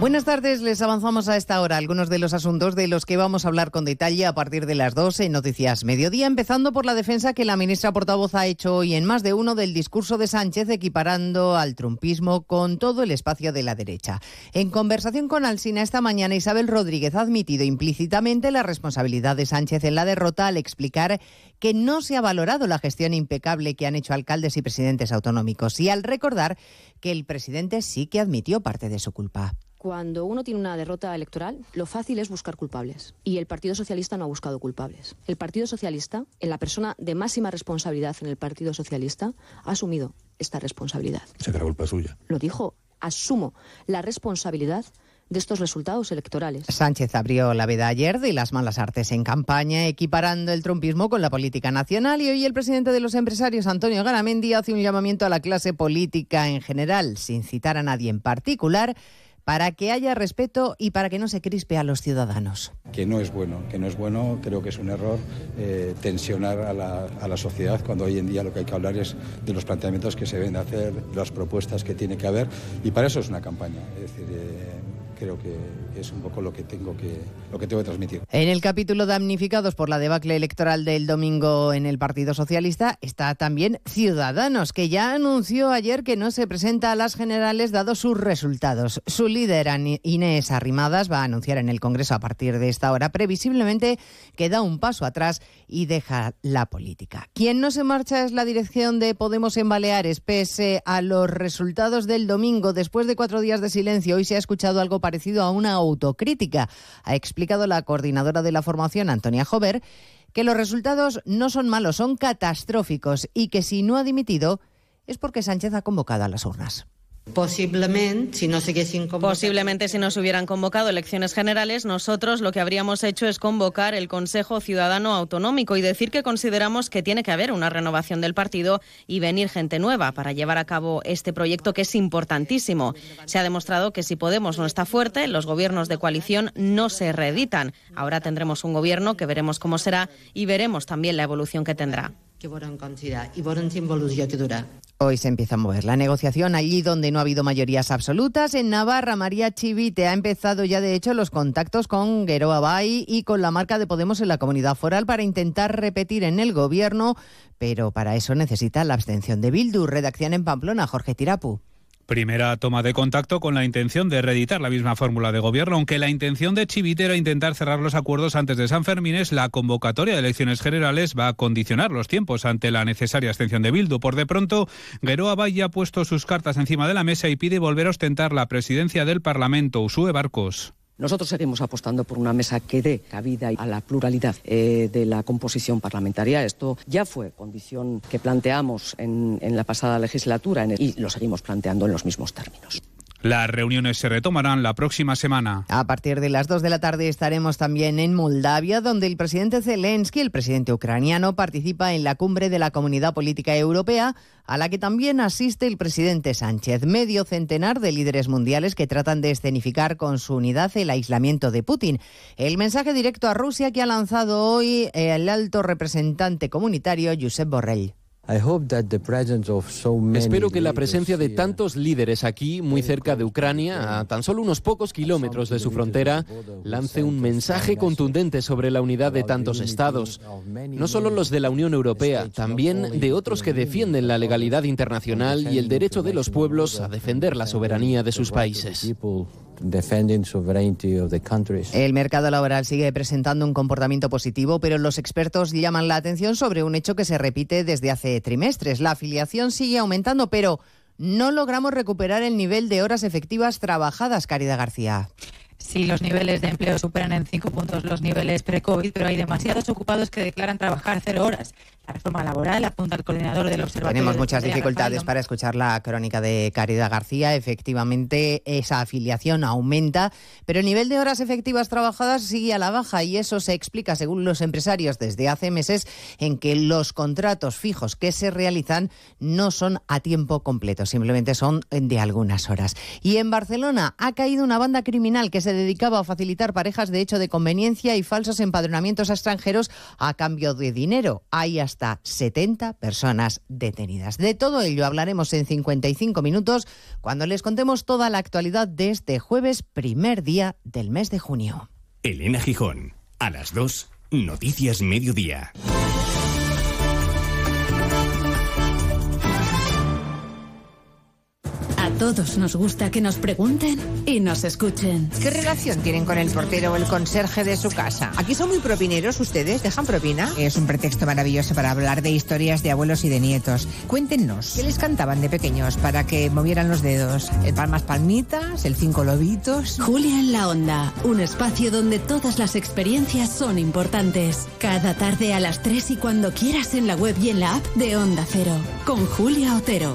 Buenas tardes, les avanzamos a esta hora algunos de los asuntos de los que vamos a hablar con detalle a partir de las 12 en Noticias Mediodía, empezando por la defensa que la ministra portavoz ha hecho hoy en más de uno del discurso de Sánchez, equiparando al trumpismo con todo el espacio de la derecha. En conversación con Alsina esta mañana, Isabel Rodríguez ha admitido implícitamente la responsabilidad de Sánchez en la derrota al explicar que no se ha valorado la gestión impecable que han hecho alcaldes y presidentes autonómicos y al recordar que el presidente sí que admitió parte de su culpa. Cuando uno tiene una derrota electoral, lo fácil es buscar culpables. Y el Partido Socialista no ha buscado culpables. El Partido Socialista, en la persona de máxima responsabilidad en el Partido Socialista, ha asumido esta responsabilidad. Será culpa suya. Lo dijo, asumo la responsabilidad de estos resultados electorales. Sánchez abrió la veda ayer de las malas artes en campaña, equiparando el trumpismo con la política nacional y hoy el presidente de los empresarios, Antonio Garamendi, hace un llamamiento a la clase política en general, sin citar a nadie en particular, para que haya respeto y para que no se crispe a los ciudadanos. Que no es bueno, que no es bueno, creo que es un error eh, tensionar a la, sociedad cuando hoy en día lo que hay que hablar es de los planteamientos que se deben hacer, las propuestas que tiene que haber y para eso es una campaña. Es decir, eh, creo que es un poco lo que tengo que lo que tengo que transmitir. En el capítulo damnificados por la debacle electoral del domingo en el Partido Socialista está también Ciudadanos, que ya anunció ayer que no se presenta a las generales dados sus resultados. Su líder Inés Arrimadas va a anunciar en el Congreso a partir de esta hora previsiblemente que da un paso atrás y deja la política. Quien no se marcha es la dirección de Podemos en Baleares, pese a los resultados del domingo. Después de cuatro días de silencio, hoy se ha escuchado algo parecido a una autocrítica. Ha explicado la coordinadora de la formación, Antonia Jover, que los resultados no son malos, son catastróficos y que si no ha dimitido es porque Sánchez ha convocado a las urnas. Posiblemente, si no se Posiblemente, si hubieran convocado elecciones generales, nosotros lo que habríamos hecho es convocar el Consejo Ciudadano Autonómico y decir que consideramos que tiene que haber una renovación del partido y venir gente nueva para llevar a cabo este proyecto que es importantísimo. Se ha demostrado que si Podemos no está fuerte, los gobiernos de coalición no se reeditan. Ahora tendremos un gobierno que veremos cómo será y veremos también la evolución que tendrá. Hoy se empieza a mover la negociación allí donde no ha habido mayorías absolutas. En Navarra, María Chivite ha empezado ya de hecho los contactos con Gueroa Bay y con la marca de Podemos en la comunidad foral para intentar repetir en el gobierno, pero para eso necesita la abstención de Bildu. Redacción en Pamplona, Jorge Tirapu. Primera toma de contacto con la intención de reeditar la misma fórmula de gobierno, aunque la intención de Chivite era intentar cerrar los acuerdos antes de San Fermín, la convocatoria de elecciones generales va a condicionar los tiempos ante la necesaria abstención de Bildu. Por de pronto, Gueroa Valle ha puesto sus cartas encima de la mesa y pide volver a ostentar la presidencia del Parlamento. Usue Barcos. Nosotros seguimos apostando por una mesa que dé cabida a la pluralidad eh, de la composición parlamentaria. Esto ya fue condición que planteamos en, la pasada legislatura y lo seguimos planteando en los mismos términos. Las reuniones se retomarán la próxima semana. A partir de las 2 de la tarde estaremos también en Moldavia, donde el presidente Zelensky, el presidente ucraniano, participa en la cumbre de la Comunidad Política Europea, a la que también asiste el presidente Sánchez. Medio centenar de líderes mundiales que tratan de escenificar con su unidad el aislamiento de Putin. El mensaje directo a Rusia que ha lanzado hoy el alto representante comunitario Josep Borrell. Espero que la presencia de tantos líderes aquí, muy cerca de Ucrania, a tan solo unos pocos kilómetros de su frontera, lance un mensaje contundente sobre la unidad de tantos estados. No solo los de la Unión Europea, también de otros que defienden la legalidad internacional y el derecho de los pueblos a defender la soberanía de sus países. El mercado laboral sigue presentando un comportamiento positivo, pero los expertos llaman la atención sobre un hecho que se repite desde hace trimestres. La afiliación sigue aumentando, pero no logramos recuperar el nivel de horas efectivas trabajadas, Caridad García. Sí, los niveles de empleo superan en cinco puntos los niveles pre-COVID, pero hay demasiados ocupados que declaran trabajar cero horas. La reforma laboral apunta al coordinador del observatorio. Tenemos muchas dificultades para escuchar la crónica de Caridad García. Efectivamente, esa afiliación aumenta, pero el nivel de horas efectivas trabajadas sigue a la baja y eso se explica, según los empresarios, desde hace meses en que los contratos fijos que se realizan no son a tiempo completo, simplemente son de algunas horas. Y en Barcelona ha caído una banda criminal que se dedicaba a facilitar parejas de hecho de conveniencia y falsos empadronamientos a extranjeros a cambio de dinero. Hay hasta hasta 70 personas detenidas. De todo ello hablaremos en 55 minutos cuando les contemos toda la actualidad de este jueves, primer día del mes de junio. Elena Gijón, a las 2, Noticias Mediodía. Todos nos gusta que nos pregunten y nos escuchen. ¿Qué relación tienen con el portero o el conserje de su casa? Aquí son muy propineros ustedes, dejan propina. Es un pretexto maravilloso para hablar de historias de abuelos y de nietos. Cuéntenos, ¿qué les cantaban de pequeños para que movieran los dedos? ¿El palmas palmitas? ¿El cinco lobitos? Julia en la Onda, un espacio donde todas las experiencias son importantes. Cada tarde a las 3 y cuando quieras en la web y en la app de Onda Cero, con Julia Otero.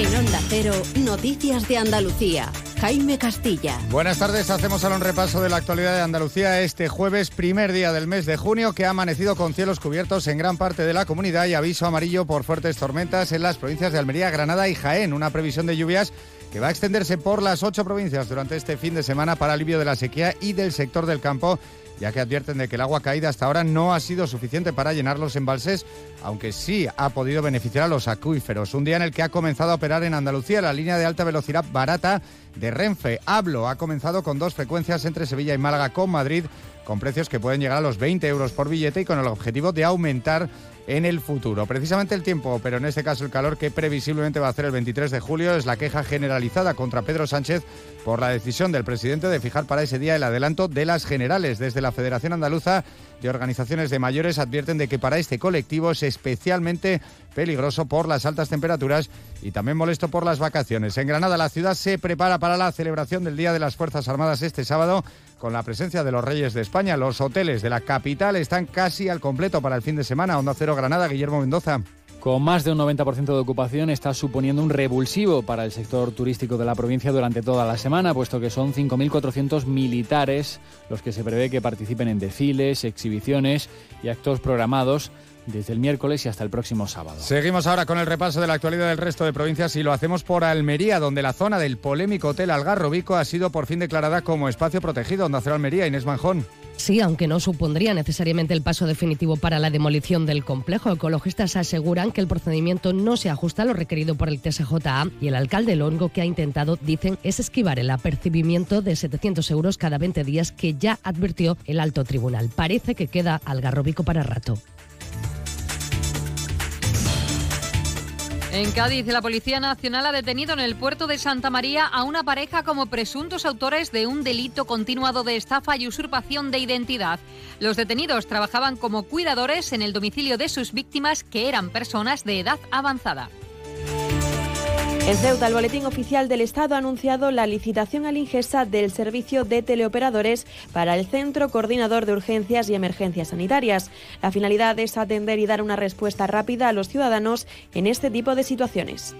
En Onda Cero, Noticias de Andalucía. Jaime Castilla. Buenas tardes, hacemos ahora un repaso de la actualidad de Andalucía este jueves, primer día del mes de junio, que ha amanecido con cielos cubiertos en gran parte de la comunidad y aviso amarillo por fuertes tormentas en las provincias de Almería, Granada y Jaén. Una previsión de lluvias que va a extenderse por las ocho provincias durante este fin de semana para alivio de la sequía y del sector del campo ya que advierten de que el agua caída hasta ahora no ha sido suficiente para llenar los embalses, aunque sí ha podido beneficiar a los acuíferos. Un día en el que ha comenzado a operar en Andalucía la línea de alta velocidad barata de Renfe. Hablo ha comenzado con dos frecuencias entre Sevilla y Málaga con Madrid, con precios que pueden llegar a los 20 euros por billete y con el objetivo de aumentar en el futuro. Precisamente el tiempo, pero en este caso el calor que previsiblemente va a hacer el 23 de julio es la queja generalizada contra Pedro Sánchez por la decisión del presidente de fijar para ese día el adelanto de las generales. Desde la Federación Andaluza de Organizaciones de Mayores advierten de que para este colectivo es especialmente peligroso por las altas temperaturas y también molesto por las vacaciones. En Granada la ciudad se prepara para la celebración del Día de las Fuerzas Armadas este sábado con la presencia de los Reyes de España. Los hoteles de la capital están casi al completo para el fin de semana. Onda Cero Granada, Guillermo Mendoza. Con más de un 90% de ocupación está suponiendo un revulsivo para el sector turístico de la provincia durante toda la semana, puesto que son 5.400 militares los que se prevé que participen en desfiles, exhibiciones y actos programados desde el miércoles y hasta el próximo sábado. Seguimos ahora con el repaso de la actualidad del resto de provincias y lo hacemos por Almería, donde la zona del polémico Hotel Algarrobico ha sido por fin declarada como espacio protegido. Onda Cero Almería, Inés Manjón. Sí, aunque no supondría necesariamente el paso definitivo para la demolición del complejo, ecologistas aseguran que el procedimiento no se ajusta a lo requerido por el TSJA y el alcalde Longo que ha intentado, dicen, es esquivar el apercibimiento de 700 euros cada 20 días que ya advirtió el alto tribunal. Parece que queda algarrobico para rato. En Cádiz, la Policía Nacional ha detenido en el puerto de Santa María a una pareja como presuntos autores de un delito continuado de estafa y usurpación de identidad. Los detenidos trabajaban como cuidadores en el domicilio de sus víctimas, que eran personas de edad avanzada. En Ceuta, el Boletín Oficial del Estado ha anunciado la licitación al Ingesa del servicio de teleoperadores para el Centro Coordinador de Urgencias y Emergencias Sanitarias. La finalidad es atender y dar una respuesta rápida a los ciudadanos en este tipo de situaciones.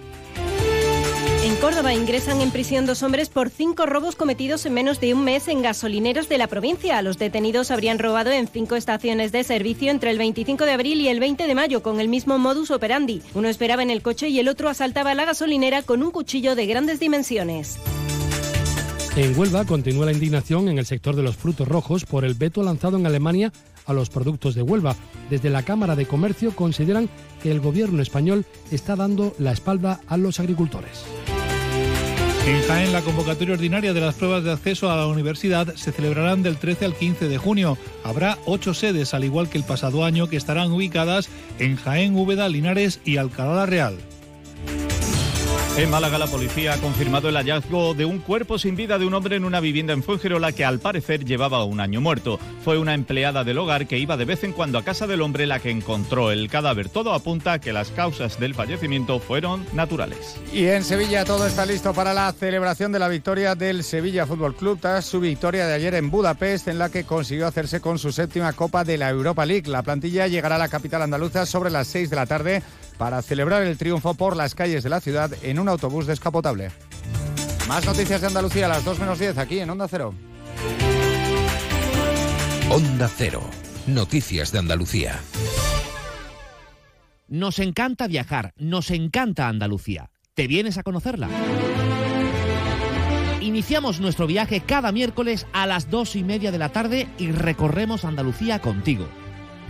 En Córdoba ingresan en prisión dos hombres por cinco robos cometidos en menos de un mes en gasolineros de la provincia. Los detenidos habrían robado en cinco estaciones de servicio entre el 25 de abril y el 20 de mayo con el mismo modus operandi. Uno esperaba en el coche y el otro asaltaba la gasolinera con un cuchillo de grandes dimensiones. En Huelva continúa la indignación en el sector de los frutos rojos por el veto lanzado en Alemania a los productos de Huelva. Desde la Cámara de Comercio consideran que el gobierno español está dando la espalda a los agricultores. En Jaén, la convocatoria ordinaria de las pruebas de acceso a la universidad se celebrarán del 13 al 15 de junio. Habrá ocho sedes, al igual que el pasado año, que estarán ubicadas en Jaén, Úbeda, Linares y Alcalá Real. En Málaga, la policía ha confirmado el hallazgo de un cuerpo sin vida de un hombre en una vivienda en Fuengirola que al parecer llevaba un año muerto. Fue una empleada del hogar que iba de vez en cuando a casa del hombre la que encontró el cadáver. Todo apunta a que las causas del fallecimiento fueron naturales. Y en Sevilla todo está listo para la celebración de la victoria del Sevilla Fútbol Club tras su victoria de ayer en Budapest, en la que consiguió hacerse con su séptima Copa de la Europa League. La plantilla llegará a la capital andaluza sobre las 6 de la tarde para celebrar el triunfo por las calles de la ciudad en un autobús descapotable. Más noticias de Andalucía a las 2 menos 10 aquí en Onda Cero. Onda Cero. Noticias de Andalucía. Nos encanta viajar, nos encanta Andalucía. ¿Te vienes a conocerla? Iniciamos nuestro viaje cada miércoles a las dos y media de la tarde y recorremos Andalucía contigo.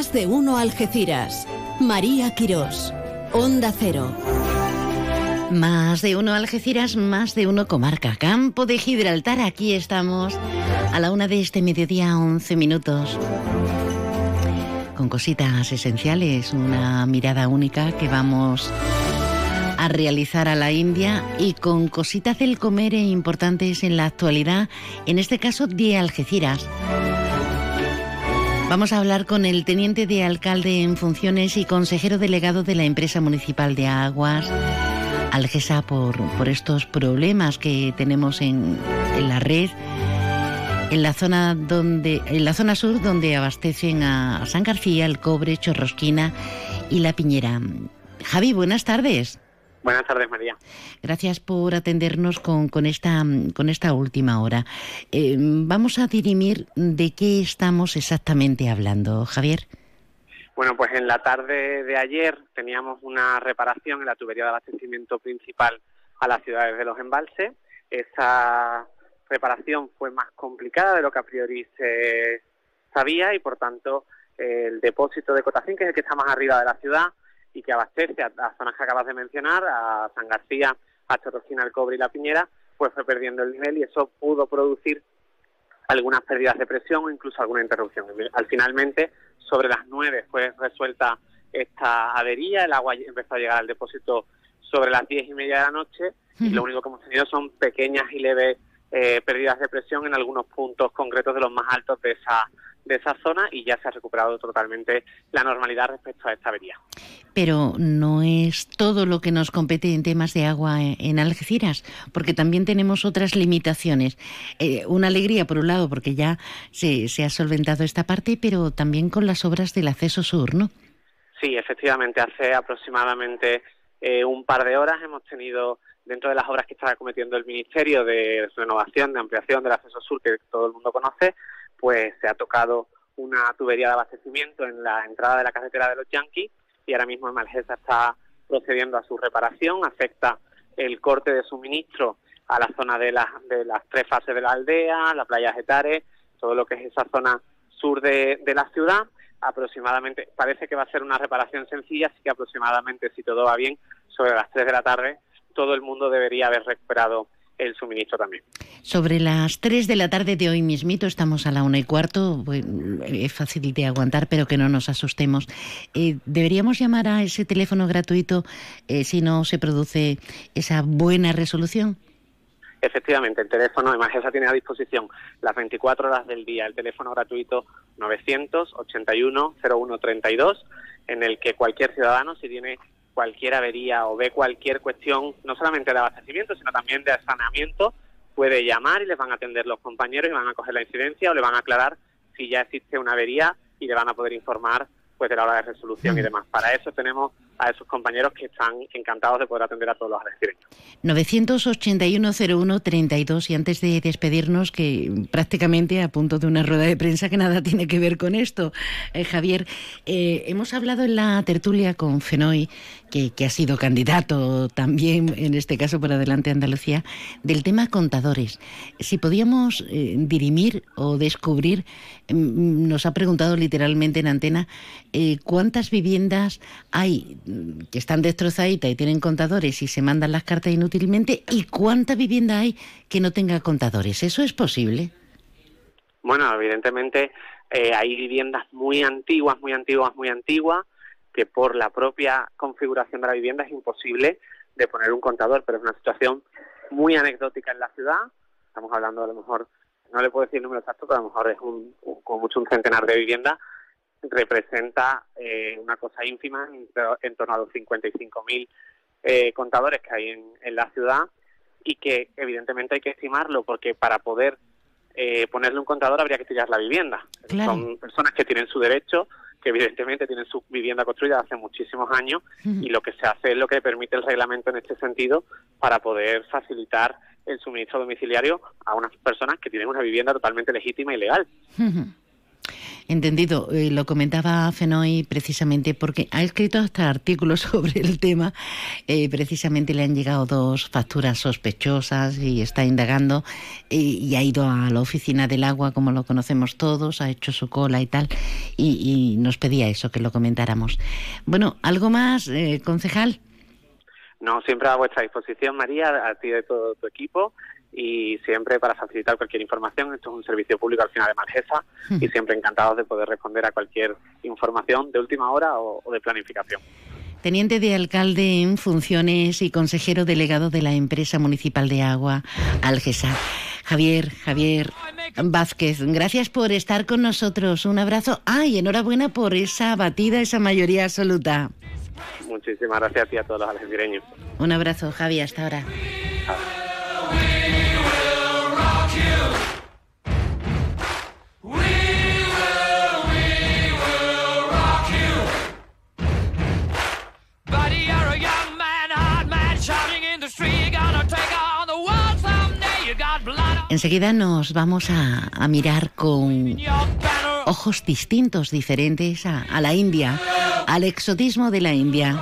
Más de uno Algeciras. María Quirós. Onda Cero. Más de uno Algeciras, más de uno comarca. Campo de Gibraltar, aquí estamos a la una de este mediodía, 11 minutos. Con cositas esenciales, una mirada única que vamos a realizar a la India y con cositas del comer importantes en la actualidad, en este caso de Algeciras. Vamos a hablar con el teniente de alcalde en funciones y consejero delegado de la empresa municipal de aguas, Algesa, por, por estos problemas que tenemos en, en la red, en la zona donde, en la zona sur donde abastecen a San García, el Cobre, Chorrosquina y la Piñera. Javi, buenas tardes. Buenas tardes, María. Gracias por atendernos con, con, esta, con esta última hora. Eh, vamos a dirimir de qué estamos exactamente hablando, Javier. Bueno, pues en la tarde de ayer teníamos una reparación en la tubería de abastecimiento principal a las ciudades de los embalses. Esa reparación fue más complicada de lo que a priori se sabía y, por tanto, el depósito de Cotacín, que es el que está más arriba de la ciudad, y que abastece a las zonas que acabas de mencionar, a San García, a Chorrocina, el Cobre y la Piñera, pues fue perdiendo el nivel y eso pudo producir algunas pérdidas de presión o incluso alguna interrupción. Al finalmente, sobre las nueve fue resuelta esta avería, el agua empezó a llegar al depósito sobre las diez y media de la noche y lo único que hemos tenido son pequeñas y leves eh, pérdidas de presión en algunos puntos concretos de los más altos de esa de esa zona y ya se ha recuperado totalmente la normalidad respecto a esta avería. Pero no es todo lo que nos compete en temas de agua en Algeciras, porque también tenemos otras limitaciones. Eh, una alegría, por un lado, porque ya se, se, ha solventado esta parte, pero también con las obras del acceso sur, ¿no? Sí, efectivamente, hace aproximadamente eh, un par de horas hemos tenido dentro de las obras que está cometiendo el Ministerio de Renovación, de Ampliación del Acceso Sur, que todo el mundo conoce, pues se ha tocado una tubería de abastecimiento en la entrada de la carretera de los Yankees y ahora mismo Malgesa está procediendo a su reparación, afecta el corte de suministro a la zona de, las de las tres fases de la aldea, la playa Getare, todo lo que es esa zona sur de, de la ciudad, aproximadamente, parece que va a ser una reparación sencilla, así que aproximadamente, si todo va bien, sobre las 3 de la tarde, todo el mundo debería haber recuperado el suministro también. Sobre las 3 de la tarde de hoy mismito, estamos a la una y cuarto, es fácil de aguantar, pero que no nos asustemos. Eh, ¿Deberíamos llamar a ese teléfono gratuito eh, si no se produce esa buena resolución? Efectivamente, el teléfono de Magesa tiene a disposición las 24 horas del día el teléfono gratuito 981 0132 en el que cualquier ciudadano, si tiene cualquier avería o ve cualquier cuestión, no solamente de abastecimiento, sino también de saneamiento, puede llamar y les van a atender los compañeros y van a coger la incidencia o le van a aclarar si ya existe una avería y le van a poder informar pues de la hora de resolución y demás. Para eso tenemos a esos compañeros que están encantados de poder atender a todos los algecireños. 981-01-32 y antes de despedirnos, que prácticamente a punto de una rueda de prensa que nada tiene que ver con esto, eh, Javier, eh, hemos hablado en la tertulia con Fenoy, que, ha sido candidato también, en este caso por Adelante Andalucía, del tema contadores. Si podíamos eh, dirimir o descubrir, mm, nos ha preguntado literalmente en antena, cuántas viviendas hay que están destrozaditas y tienen contadores y se mandan las cartas inútilmente y cuánta vivienda hay que no tenga contadores. ¿Eso es posible? Bueno, evidentemente eh, hay viviendas muy antiguas, muy antiguas, muy antiguas, que por la propia configuración de la vivienda es imposible de poner un contador, pero es una situación muy anecdótica en la ciudad. Estamos hablando a lo mejor, no le puedo decir el número exacto, pero a lo mejor es un, como mucho un centenar de viviendas. Representa eh, una cosa ínfima en, torno a los 55.000 eh, contadores que hay en, la ciudad y que evidentemente hay que estimarlo porque para poder eh, ponerle un contador habría que tirar la vivienda. Son personas que tienen su derecho, que evidentemente tienen su vivienda construida hace muchísimos años y lo que se hace es lo que permite el reglamento en este sentido para poder facilitar el suministro domiciliario a unas personas que tienen una vivienda totalmente legítima y legal. Entendido. Eh, lo comentaba Fenoy precisamente porque ha escrito hasta artículos sobre el tema. Eh, precisamente le han llegado dos facturas sospechosas y está indagando y, ha ido a la oficina del agua, como lo conocemos todos, ha hecho su cola y tal. Y, nos pedía eso, que lo comentáramos. Bueno, ¿algo más, eh, concejal? No, siempre a vuestra disposición, María, a ti y de todo tu equipo y siempre para facilitar cualquier información. Esto es un servicio público al final de Malgesa y siempre encantados de poder responder a cualquier información de última hora o, de planificación. Teniente de alcalde en funciones y consejero delegado de la empresa municipal de agua, Algesa. Javier, Javier Vázquez, gracias por estar con nosotros. Un abrazo. ¡Ay, enhorabuena por esa batida, esa mayoría absoluta! Muchísimas gracias a ti y a todos los algecireños. Un abrazo, Javi, hasta ahora. Enseguida nos vamos a, mirar con ojos distintos, diferentes a, a la India, al exotismo de la India.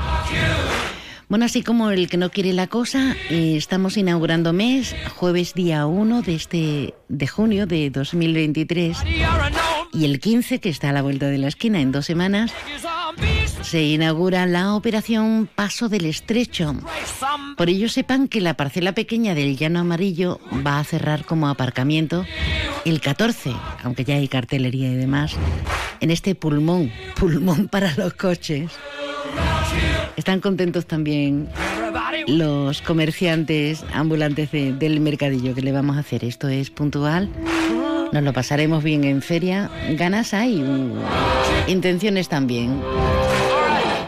Bueno, así como el que no quiere la cosa, eh, estamos inaugurando mes, jueves día 1 de, este, de junio de 2023 y el 15, que está a la vuelta de la esquina en dos semanas, se inaugura la operación Paso del Estrecho. Por ello sepan que la parcela pequeña del Llano Amarillo va a cerrar como aparcamiento el 14, aunque ya hay cartelería y demás, en este pulmón, pulmón para los coches. Están contentos también los comerciantes ambulantes del mercadillo que le vamos a hacer. Esto es puntual. Nos lo pasaremos bien en feria. Ganas hay, intenciones también.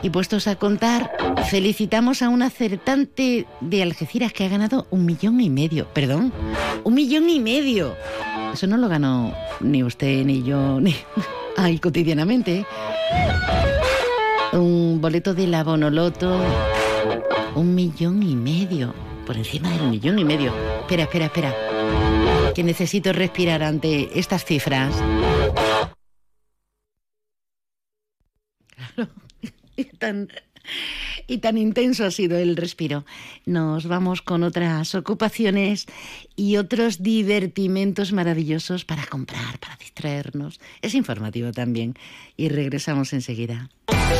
Y puestos a contar, felicitamos a un acertante de Algeciras que ha ganado un millón y medio. Perdón, un millón y medio. Eso no lo ganó ni usted, ni yo, ni... Ay, cotidianamente boleto de la Bonoloto, un millón y medio, por encima del millón y medio. Espera, espera, espera, que necesito respirar ante estas cifras. Claro, y tan intenso ha sido el respiro. Nos vamos con otras ocupaciones y otros divertimentos maravillosos para comprar, para distraernos. Es informativo también y regresamos enseguida.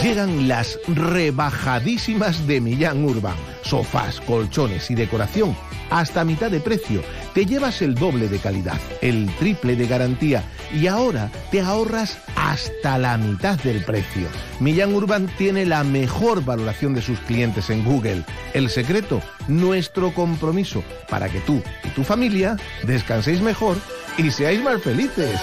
Llegan las rebajadísimas de Millán Urban. Sofás, colchones y decoración hasta mitad de precio. Te llevas el doble de calidad, el triple de garantía y ahora te ahorras hasta la mitad del precio. Millán Urban tiene la mejor valoración de sus clientes en Google. El secreto, nuestro compromiso para que tú y tu familia descanséis mejor y seáis más felices.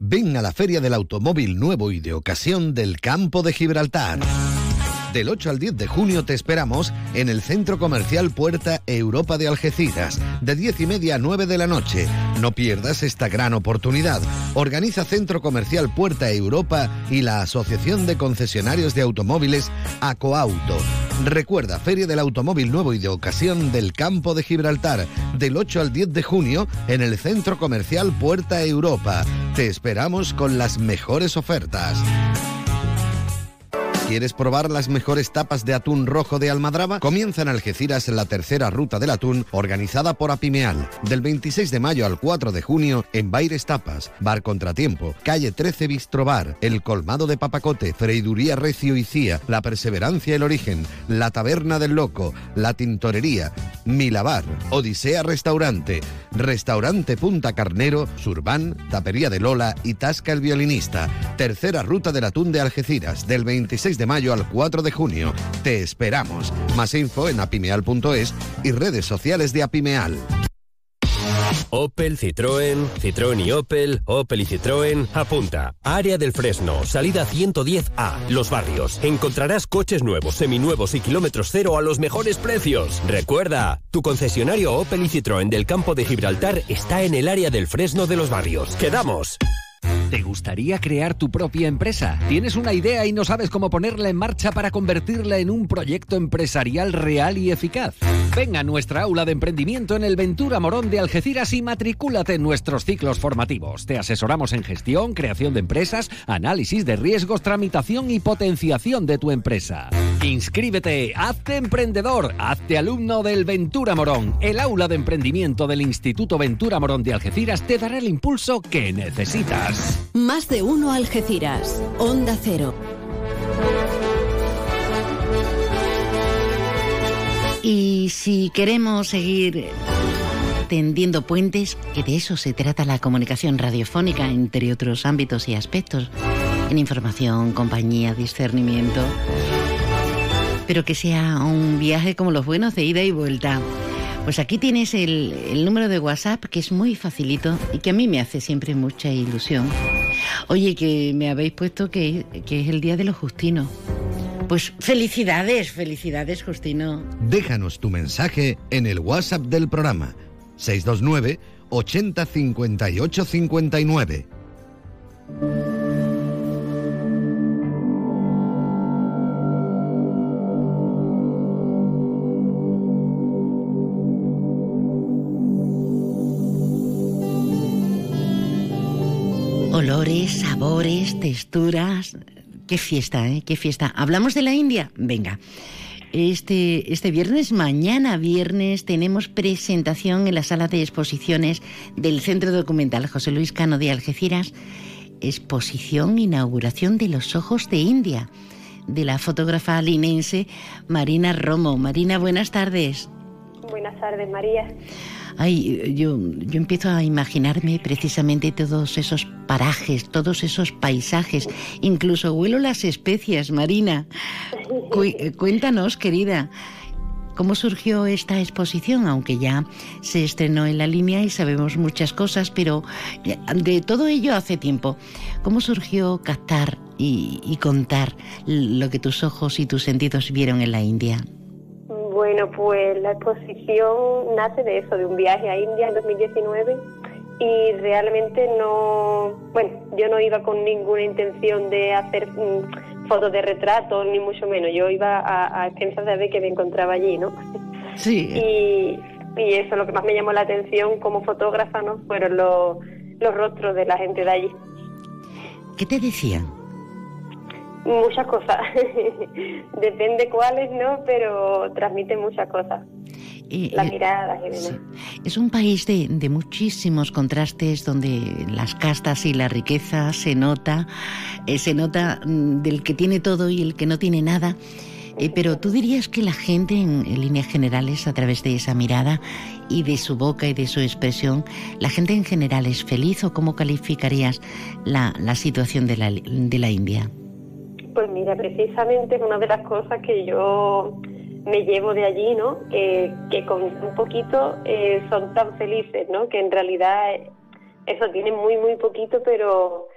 Ven a la Feria del Automóvil Nuevo y de Ocasión del Campo de Gibraltar. Del 8 al 10 de junio te esperamos en el Centro Comercial Puerta Europa de Algeciras, de 10 y media a 9 de la noche. No pierdas esta gran oportunidad. Organiza Centro Comercial Puerta Europa y la Asociación de Concesionarios de Automóviles Acoauto. Recuerda, Feria del Automóvil Nuevo y de Ocasión del Campo de Gibraltar, del 8 al 10 de junio en el Centro Comercial Puerta Europa. Te esperamos con las mejores ofertas. ¿Quieres probar las mejores tapas de atún rojo de Almadraba? Comienza en Algeciras la tercera ruta del atún organizada por Apimeal. Del 26 de mayo al 4 de junio en Baires Tapas, Bar Contratiempo, Calle 13 Bistrobar, El Colmado de Papacote, Freiduría Recio y Cía, La Perseverancia El Origen, La Taberna del Loco, La Tintorería, Milabar, Odisea Restaurante, Restaurante Punta Carnero, Surban, Tapería de Lola y Tasca el Violinista. Tercera ruta del atún de Algeciras, del 26 de mayo al 4 de junio. Te esperamos. Más info en apimeal.es y redes sociales de Apimeal. Opel, Citroën, Citroën y Opel, Opel y Citroën, apunta. Área del Fresno, salida 110A, Los Barrios. Encontrarás coches nuevos, seminuevos y kilómetros cero a los mejores precios. Recuerda, tu concesionario Opel y Citroën del campo de Gibraltar está en el área del Fresno de Los Barrios. ¡Quedamos! ¿Te gustaría crear tu propia empresa? ¿Tienes una idea y no sabes cómo ponerla en marcha para convertirla en un proyecto empresarial real y eficaz? Ven a nuestra aula de emprendimiento en el Ventura Morón de Algeciras y matricúlate en nuestros ciclos formativos. Te asesoramos en gestión, creación de empresas, análisis de riesgos, tramitación y potenciación de tu empresa. Inscríbete, hazte emprendedor, hazte alumno del Ventura Morón. El aula de emprendimiento del Instituto Ventura Morón de Algeciras te dará el impulso que necesitas. Más de uno Algeciras. Onda Cero. Y si queremos seguir tendiendo puentes, que de eso se trata la comunicación radiofónica, entre otros ámbitos y aspectos, en información, compañía, discernimiento, pero que sea un viaje como los buenos de ida y vuelta. Pues aquí tienes el, número de WhatsApp que es muy facilito y que a mí me hace siempre mucha ilusión. Oye, que me habéis puesto que, que es el Día de los Justinos. Pues felicidades, felicidades, Justino. Déjanos tu mensaje en el WhatsApp del programa 629 80 58 59. Sabores, texturas. Qué fiesta, ¿eh? Qué fiesta. ¿Hablamos de la India? Venga. Este, este viernes, mañana viernes, tenemos presentación en la sala de exposiciones del Centro Documental José Luis Cano de Algeciras. Exposición Inauguración de los Ojos de India, de la fotógrafa linense Marina Romo. Marina, buenas tardes. Buenas tardes, María. Ay, yo, yo empiezo a imaginarme precisamente todos esos parajes, todos esos paisajes, incluso huelo las especias, Marina. Cu cuéntanos, querida, ¿cómo surgió esta exposición? Aunque ya se estrenó en la línea y sabemos muchas cosas, pero de todo ello hace tiempo. ¿Cómo surgió captar y contar lo que tus ojos y tus sentidos vieron en la India? Bueno, pues la exposición nace de eso, de un viaje a India en 2019 y realmente no, bueno, yo no iba con ninguna intención de hacer mm, fotos de retrato, ni mucho menos, yo iba a, a pensar de ver que me encontraba allí, ¿no? Sí. Y, y eso lo que más me llamó la atención como fotógrafa, ¿no? Fueron los, los rostros de la gente de allí. ¿Qué te decían? Muchas cosas. Depende cuáles, ¿no? Pero transmite muchas cosas. Y, la mirada sí. Es un país de, de, muchísimos contrastes donde las castas y la riqueza se nota, eh, se nota mm, del que tiene todo y el que no tiene nada. Eh, pero tú dirías que la gente, en, en, líneas generales, a través de esa mirada y de su boca y de su expresión, ¿la gente en general es feliz o cómo calificarías la, la situación de la, de la India? Pues mira, precisamente es una de las cosas que yo me llevo de allí, ¿no? Que, que con un poquito eh, son tan felices, ¿no? Que en realidad eso tienen muy, muy poquito, pero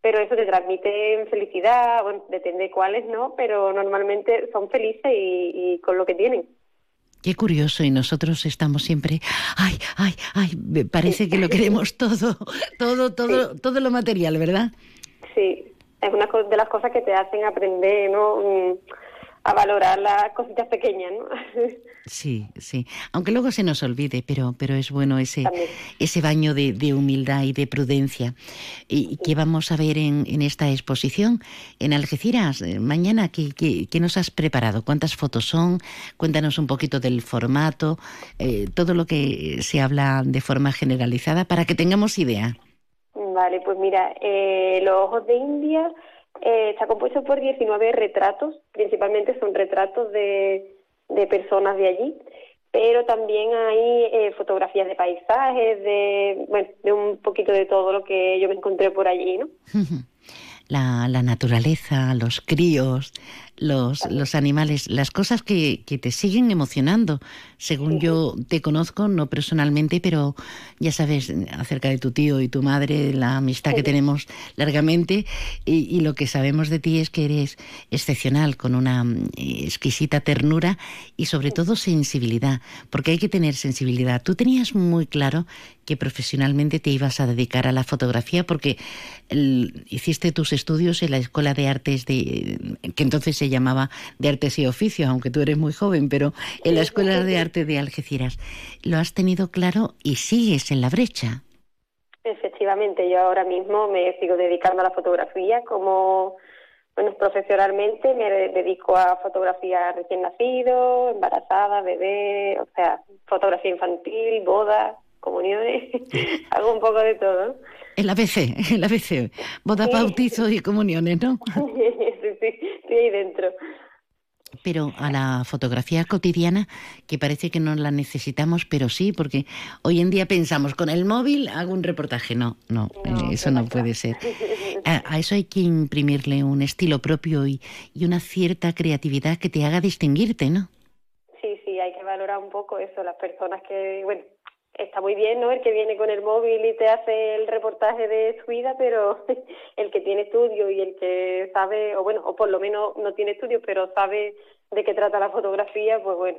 pero eso te transmite felicidad, bueno, depende de cuáles, ¿no? Pero normalmente son felices y, y con lo que tienen. Qué curioso, y nosotros estamos siempre, ay, ay, ay, parece que lo queremos todo, todo, todo, todo lo material, ¿verdad? Sí, es una de las cosas que te hacen aprender, ¿no? Mm, a valorar las cositas pequeñas, ¿no? Sí, sí. Aunque luego se nos olvide, pero, pero es bueno ese, ese baño de, humildad y de prudencia. ¿Y qué vamos a ver en, en esta exposición en Algeciras? Eh, mañana, ¿qué, ¿qué, nos has preparado? ¿Cuántas fotos son? Cuéntanos un poquito del formato, eh, todo lo que se habla de forma generalizada para que tengamos idea. Vale, pues mira, eh, los ojos de India eh, está compuesto por 19 retratos, principalmente son retratos de, de personas de allí, pero también hay eh, fotografías de paisajes, de, bueno, de un poquito de todo lo que yo me encontré por allí, ¿no? La, la naturaleza, los críos, los, los animales, las cosas que, que, te siguen emocionando, según yo te conozco, no personalmente, pero ya sabes acerca de tu tío y tu madre, la amistad que tenemos largamente, y, lo que sabemos de ti es que eres excepcional, con una mm, exquisita ternura y sobre todo sensibilidad, porque hay que tener sensibilidad. Tú tenías muy claro que profesionalmente te ibas a dedicar a la fotografía porque hiciste tus estudios en la Escuela de Artes de que entonces se llamaba de Artes y Oficios, aunque tú eres muy joven, pero en la Escuela de Arte de Algeciras. Lo has tenido claro y sigues en la brecha. Efectivamente, yo ahora mismo me sigo dedicando a la fotografía como, bueno, profesionalmente me dedico a fotografía recién nacido, embarazada, bebé, o sea, fotografía infantil, bodas, comuniones, hago un poco de todo. El ABC, el ABC, boda, bautizo y comuniones, ¿no? sí, sí, sí, ahí dentro. Pero a la fotografía cotidiana, que parece que no la necesitamos, pero sí, porque hoy en día pensamos, con el móvil hago un reportaje. No, no, eh, eso no puede ser. A, eso hay que imprimirle un estilo propio y, y una cierta creatividad que te haga distinguirte, ¿no? Sí, sí, hay que valorar un poco eso, las personas que, bueno, está muy bien, ¿no? El que viene con el móvil y te hace el reportaje de su vida, pero el que tiene estudio y el que sabe, o bueno, o por lo menos no tiene estudio, pero sabe de qué trata la fotografía, pues bueno,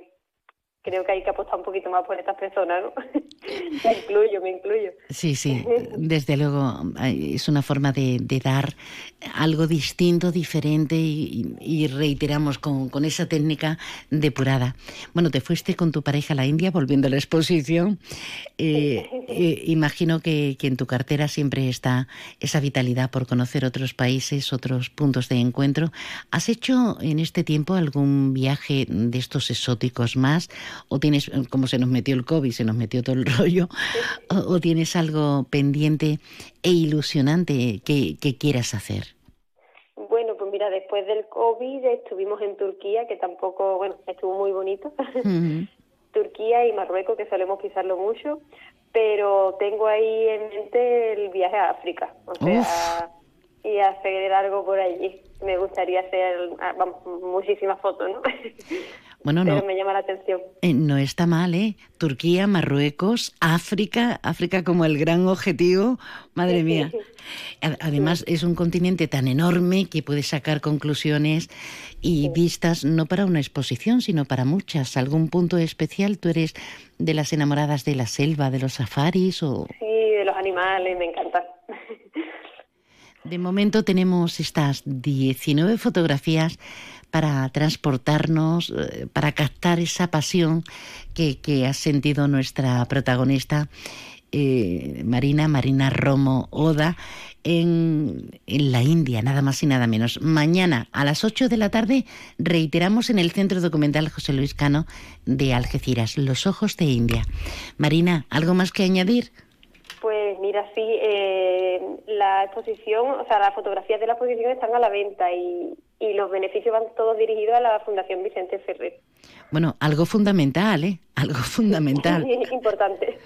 creo que hay que apostar un poquito más por estas personas, ¿no? me incluyo, me incluyo. Sí, sí, desde luego es una forma de, dar algo distinto, diferente y, reiteramos con, esa técnica depurada. Bueno, te fuiste con tu pareja a la India volviendo a la exposición. Eh, eh, imagino que en tu cartera siempre está esa vitalidad por conocer otros países, otros puntos de encuentro. ¿Has hecho en este tiempo algún viaje de estos exóticos más? o tienes, como se nos metió el COVID, se nos metió todo el rollo, o, tienes algo pendiente e ilusionante que, quieras hacer? Mira, después del COVID estuvimos en Turquía, que tampoco, bueno, estuvo muy bonito. Turquía y Marruecos, que solemos pisarlo mucho, pero tengo ahí en mente el viaje a África, o sea, y hacer algo por allí. Me gustaría hacer, ah, vamos, muchísimas fotos, ¿no? Bueno, no, me llama la atención. Eh, no está mal, ¿eh? Turquía, Marruecos, África, África como el gran objetivo, madre mía. Además, es un continente tan enorme que puede sacar conclusiones y vistas no para una exposición, sino para muchas. ¿Algún punto especial? ¿Tú eres de las enamoradas de la selva, de los safaris o...? Sí, de los animales, me encanta. De momento tenemos estas 19 fotografías para transportarnos, eh, para captar esa pasión que, ha sentido nuestra protagonista. Eh, Marina, Marina Romo Oda, en, en, la India, nada más y nada menos. Mañana a las 8 de la tarde reiteramos en el Centro Documental José Luis Cano de Algeciras, Los Ojos de India. Marina, ¿algo más que añadir? Pues mira, sí, eh, la exposición, o sea, las fotografías de la exposición están a la venta y, y los beneficios van todos dirigidos a la Fundación Vicente Ferrer. Bueno, algo fundamental, ¿eh? Algo fundamental. Importante.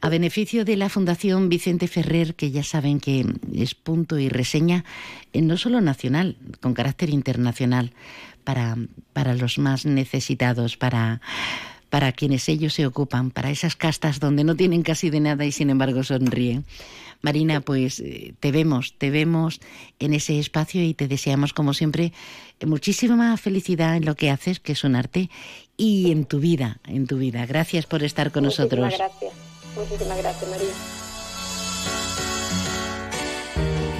A beneficio de la Fundación Vicente Ferrer, que ya saben que es punto y reseña, no solo nacional, con carácter internacional, para, para los más necesitados, para para quienes ellos se ocupan, para esas castas donde no tienen casi de nada y sin embargo sonríen. Marina, pues eh, te vemos, te vemos en ese espacio y te deseamos, como siempre, muchísima felicidad en lo que haces, que es un arte, y en tu vida, en tu vida. Gracias por estar con nosotros. Muchísimas gracias. Muchísimas gracias, María.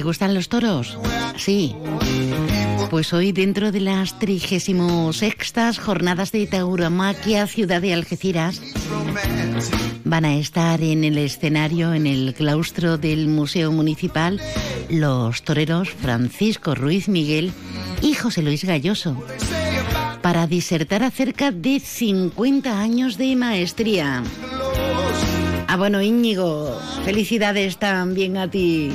¿Te gustan los toros? Sí. Pues hoy dentro de las 36 jornadas de tauromaquia Ciudad de Algeciras van a estar en el escenario, en el claustro del Museo Municipal, los toreros Francisco Ruiz Miguel y José Luis Galloso para disertar acerca de 50 años de maestría. Ah, bueno, Íñigo, felicidades también a ti.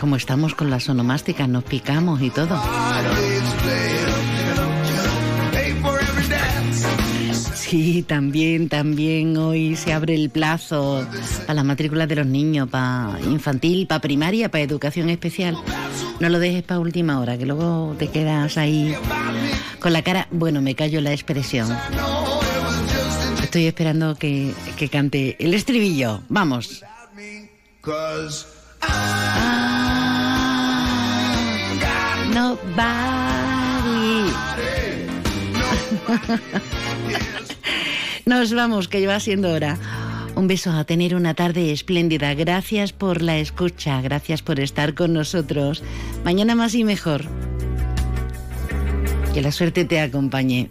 Como estamos con las onomásticas, nos picamos y todo. Sí, también, también hoy se abre el plazo para la matrícula de los niños, para infantil, para primaria, para educación especial. No lo dejes para última hora, que luego te quedas ahí con la cara. Bueno, me callo la expresión. Estoy esperando que, que cante el estribillo. Vamos. Nobody. Nos vamos, que lleva siendo hora. Un beso a tener una tarde espléndida. Gracias por la escucha, gracias por estar con nosotros. Mañana más y mejor. Que la suerte te acompañe.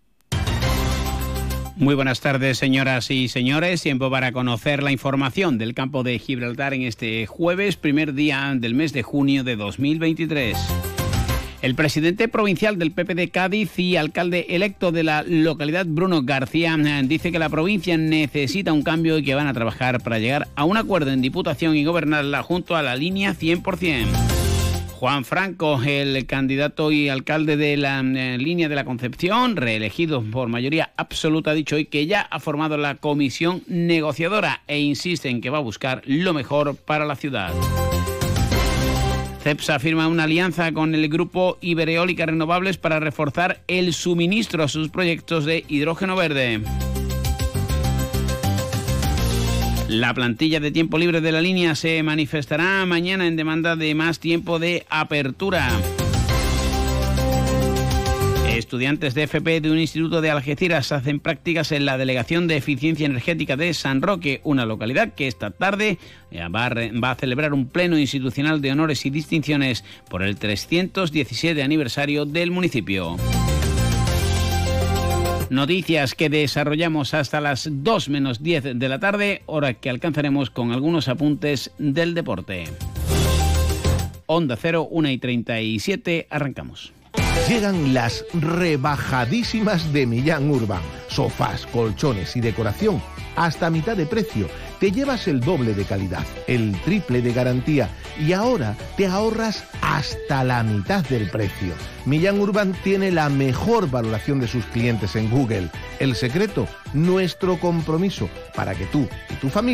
Muy buenas tardes, señoras y señores. Tiempo para conocer la información del campo de Gibraltar en este jueves, primer día del mes de junio de 2023. El presidente provincial del PP de Cádiz y alcalde electo de la localidad, Bruno García, dice que la provincia necesita un cambio y que van a trabajar para llegar a un acuerdo en Diputación y gobernarla junto a la línea 100%. Juan Franco, el candidato y alcalde de la eh, línea de la Concepción, reelegido por mayoría absoluta, ha dicho hoy que ya ha formado la comisión negociadora e insiste en que va a buscar lo mejor para la ciudad. CEPSA firma una alianza con el grupo Ibereólica Renovables para reforzar el suministro a sus proyectos de hidrógeno verde. La plantilla de tiempo libre de la línea se manifestará mañana en demanda de más tiempo de apertura. Estudiantes de FP de un instituto de Algeciras hacen prácticas en la Delegación de Eficiencia Energética de San Roque, una localidad que esta tarde eh, va a celebrar un pleno institucional de honores y distinciones por el 317 aniversario del municipio. Noticias que desarrollamos hasta las 2 menos 10 de la tarde, hora que alcanzaremos con algunos apuntes del deporte. Onda 0, 1 y 37, arrancamos. Llegan las rebajadísimas de Millán Urban. Sofás, colchones y decoración hasta mitad de precio. Te llevas el doble de calidad, el triple de garantía y ahora te ahorras hasta la mitad del precio. Millán Urban tiene la mejor valoración de sus clientes en Google. El secreto, nuestro compromiso para que tú y tu familia